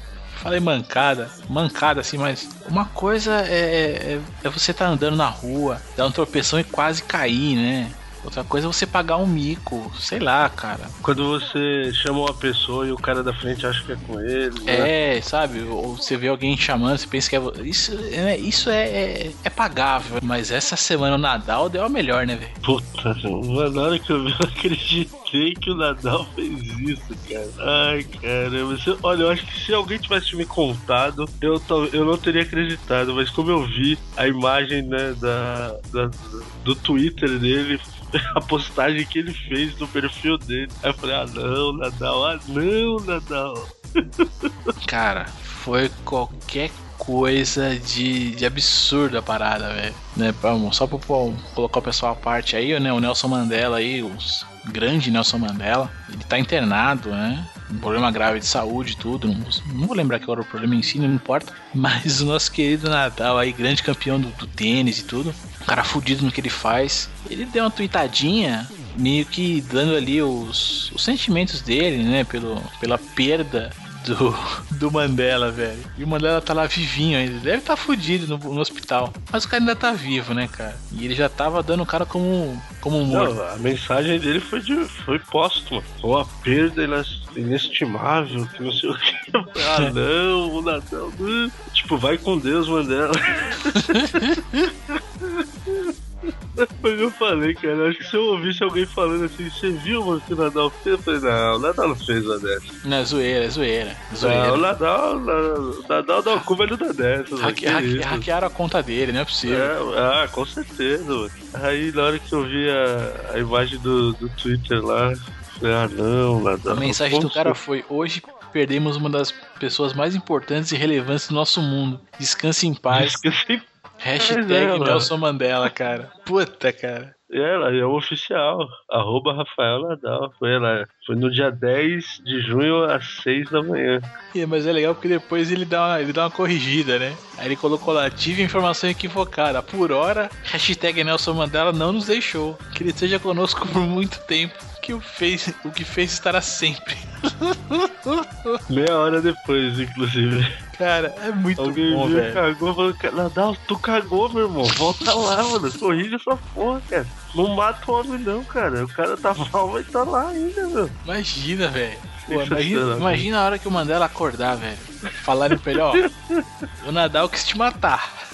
falei mancada, mancada assim, mas uma coisa é, é, é você tá andando na rua, dar um tropeção e quase cair, né? Outra coisa é você pagar um mico, sei lá, cara. Quando você chama uma pessoa e o cara da frente acha que é com ele. né? É, sabe? Ou você vê alguém chamando, você pensa que é. Isso, é, isso é, é, é pagável. Mas essa semana o Nadal deu a melhor, né, velho? Puta, na hora que eu vi, eu acreditei que o Nadal fez isso, cara. Ai, caramba. Olha, eu acho que se alguém tivesse me contado, eu, eu não teria acreditado. Mas como eu vi a imagem, né, da, da- do Twitter dele, a postagem que ele fez no perfil dele, aí eu falei, ah não, Nadal, ah não, Nadal. Cara, foi qualquer coisa de, de absurdo a parada, velho. Né, só pra colocar o pessoal à parte aí, né? O Nelson Mandela aí, o grande Nelson Mandela, ele tá internado, né? Um problema grave de saúde e tudo. Não, não vou lembrar que era o problema em si, não importa. Mas o nosso querido Nadal aí, grande campeão do, do tênis e tudo, cara fudido no que ele faz. Ele deu uma tweetadinha, meio que dando ali os, os sentimentos dele, né? Pelo, pela perda do, do Mandela, velho. E o Mandela tá lá vivinho ainda. Deve estar tá fudido no, no hospital. Mas o cara ainda tá vivo, né, cara? E ele já tava dando o cara como, como um morto. Não, a mensagem dele foi, de, foi póstuma. Foi uma perda inestimável, que não sei o que. Ah, não, o Nadal. não. Tipo, vai com Deus, Mandela. Mas eu falei, cara, acho que se eu ouvisse alguém falando assim, você viu o que o Nadal fez? Eu falei, não, o Nadal não fez uma dessa. Não, é zoeira, é zoeira. É Não, zoeira. o Nadal, o Nadal dá uma curva ele não dá dessa. Hacke- hacke- hackearam a conta dele, não é possível. É, ah, com certeza, mano. Aí na hora que eu vi a, a imagem do, do Twitter lá, falei, ah não, Nadal. A mensagem do cara foi: Hoje perdemos uma das pessoas mais importantes e relevantes do nosso mundo. Descanse em paz. Esqueci. Hashtag é. Nelson Mandela, cara. Puta, cara. Ela é o oficial, arroba Rafael Nadal. Foi, ela, foi no dia 10 de junho às 6 da manhã. É, mas é legal porque depois ele dá, uma, ele dá uma corrigida, né? Aí ele colocou lá, tive informação equivocada. Por hora, hashtag Nelson Mandela não nos deixou. Que ele esteja conosco por muito tempo. Que o, fez, o que fez estará sempre. Meia hora depois, inclusive. Cara, é muito Alguém bom, viu, velho. cagou, falou, Nadal, tu cagou, meu irmão. Volta lá, mano. Corrige essa porra, cara. Não mata o homem, não, cara. O cara tá mal, mas tá lá ainda, meu. Imagina, velho. Pô, eu Imagina, imagina a hora que o Mandela acordar, velho. Falarem pra ele, ó. O Nadal quis te matar.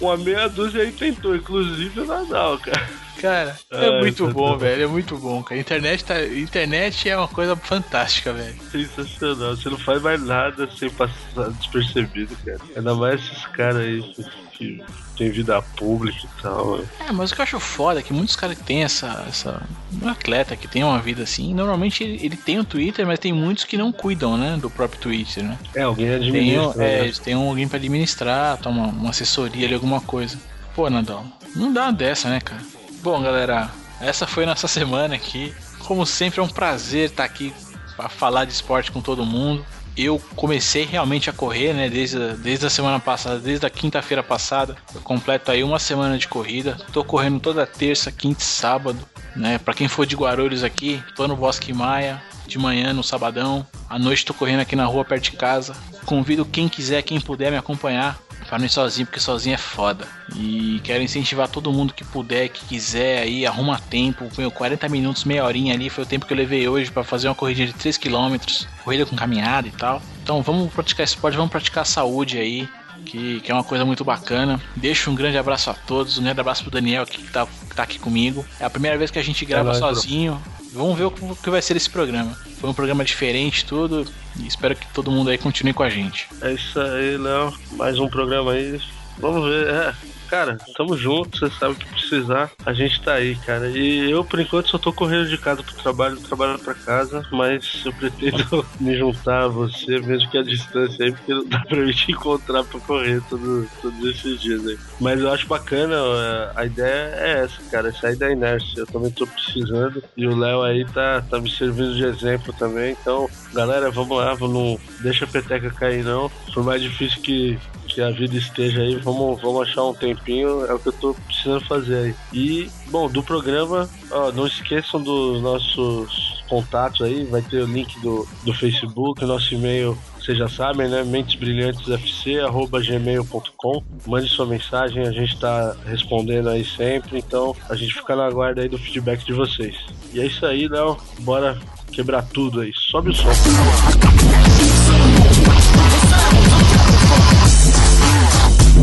Uma meia dúzia aí tentou, inclusive o Nadal, cara. Cara, é Ai, muito bom, bom. velho. É muito bom, cara. Internet, tá, internet é uma coisa fantástica, velho. Sensacional. Você não faz mais nada sem passar despercebido, cara. Ainda mais esses caras aí que, tem vida pública e tal. né? É, mas o que eu acho foda é que muitos caras que tem essa, essa. Um atleta que tem uma vida assim, normalmente ele, ele tem um Twitter, mas tem muitos que não cuidam, né? Do próprio Twitter, né? É, alguém Tem, administra. é, né? eles têm alguém pra administrar, toma uma assessoria ali, alguma coisa. Pô, Nadal, não dá uma dessa, né, cara? Bom, galera, essa foi nossa semana aqui. Como sempre, é um prazer estar aqui pra falar de esporte com todo mundo. Eu comecei realmente a correr, né, desde, desde a semana passada, desde a quinta-feira passada. Eu completo aí uma semana de corrida. Tô correndo toda terça, quinta e sábado, né? Pra quem for de Guarulhos aqui, tô no Bosque Maia, de manhã no sabadão. À noite tô correndo aqui na rua perto de casa. Convido quem quiser, quem puder me acompanhar. Pra não ir sozinho, porque sozinho é foda. E quero incentivar todo mundo que puder, que quiser aí, arruma tempo. Meu, 40 minutos, meia horinha ali foi o tempo que eu levei hoje pra fazer uma corrida de 3 km, corrida com caminhada e tal. Então vamos praticar esporte, vamos praticar saúde aí. Que, que é uma coisa muito bacana. Deixo um grande abraço a todos, um grande abraço pro Daniel que tá, que tá aqui comigo. É a primeira vez que a gente grava nóis, bro. sozinho. Vamos ver o que vai ser esse programa. Foi um programa diferente, tudo. E espero que todo mundo aí continue com a gente. É isso aí, Léo. Mais um programa aí. Vamos ver. É. cara, tamo junto, você sabe o que precisar, a gente tá aí, cara. E eu, por enquanto, só tô correndo de casa pro trabalho, do trabalho pra casa, mas eu pretendo me juntar a você, mesmo que a distância aí, porque não dá pra me te encontrar pra correr todo, todos esses dias aí. Mas eu acho bacana, é, a ideia é essa, cara, sair da inércia. Eu também tô precisando e o Léo aí tá, tá me servindo de exemplo também, então, galera, vamos lá, não deixa a peteca cair não, por mais difícil que que a vida esteja aí, vamos, vamos achar um tempinho, é o que eu tô precisando fazer aí. E, bom, do programa, ó, não esqueçam dos nossos contatos aí, vai ter o link do, do Facebook, nosso e-mail, vocês já sabem, né? mentesbrilhantesfc.gmail.com Mande sua mensagem, a gente tá respondendo aí sempre, então a gente fica na guarda aí do feedback de vocês. E é isso aí, Léo, bora quebrar tudo aí. Sobe o som.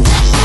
Thank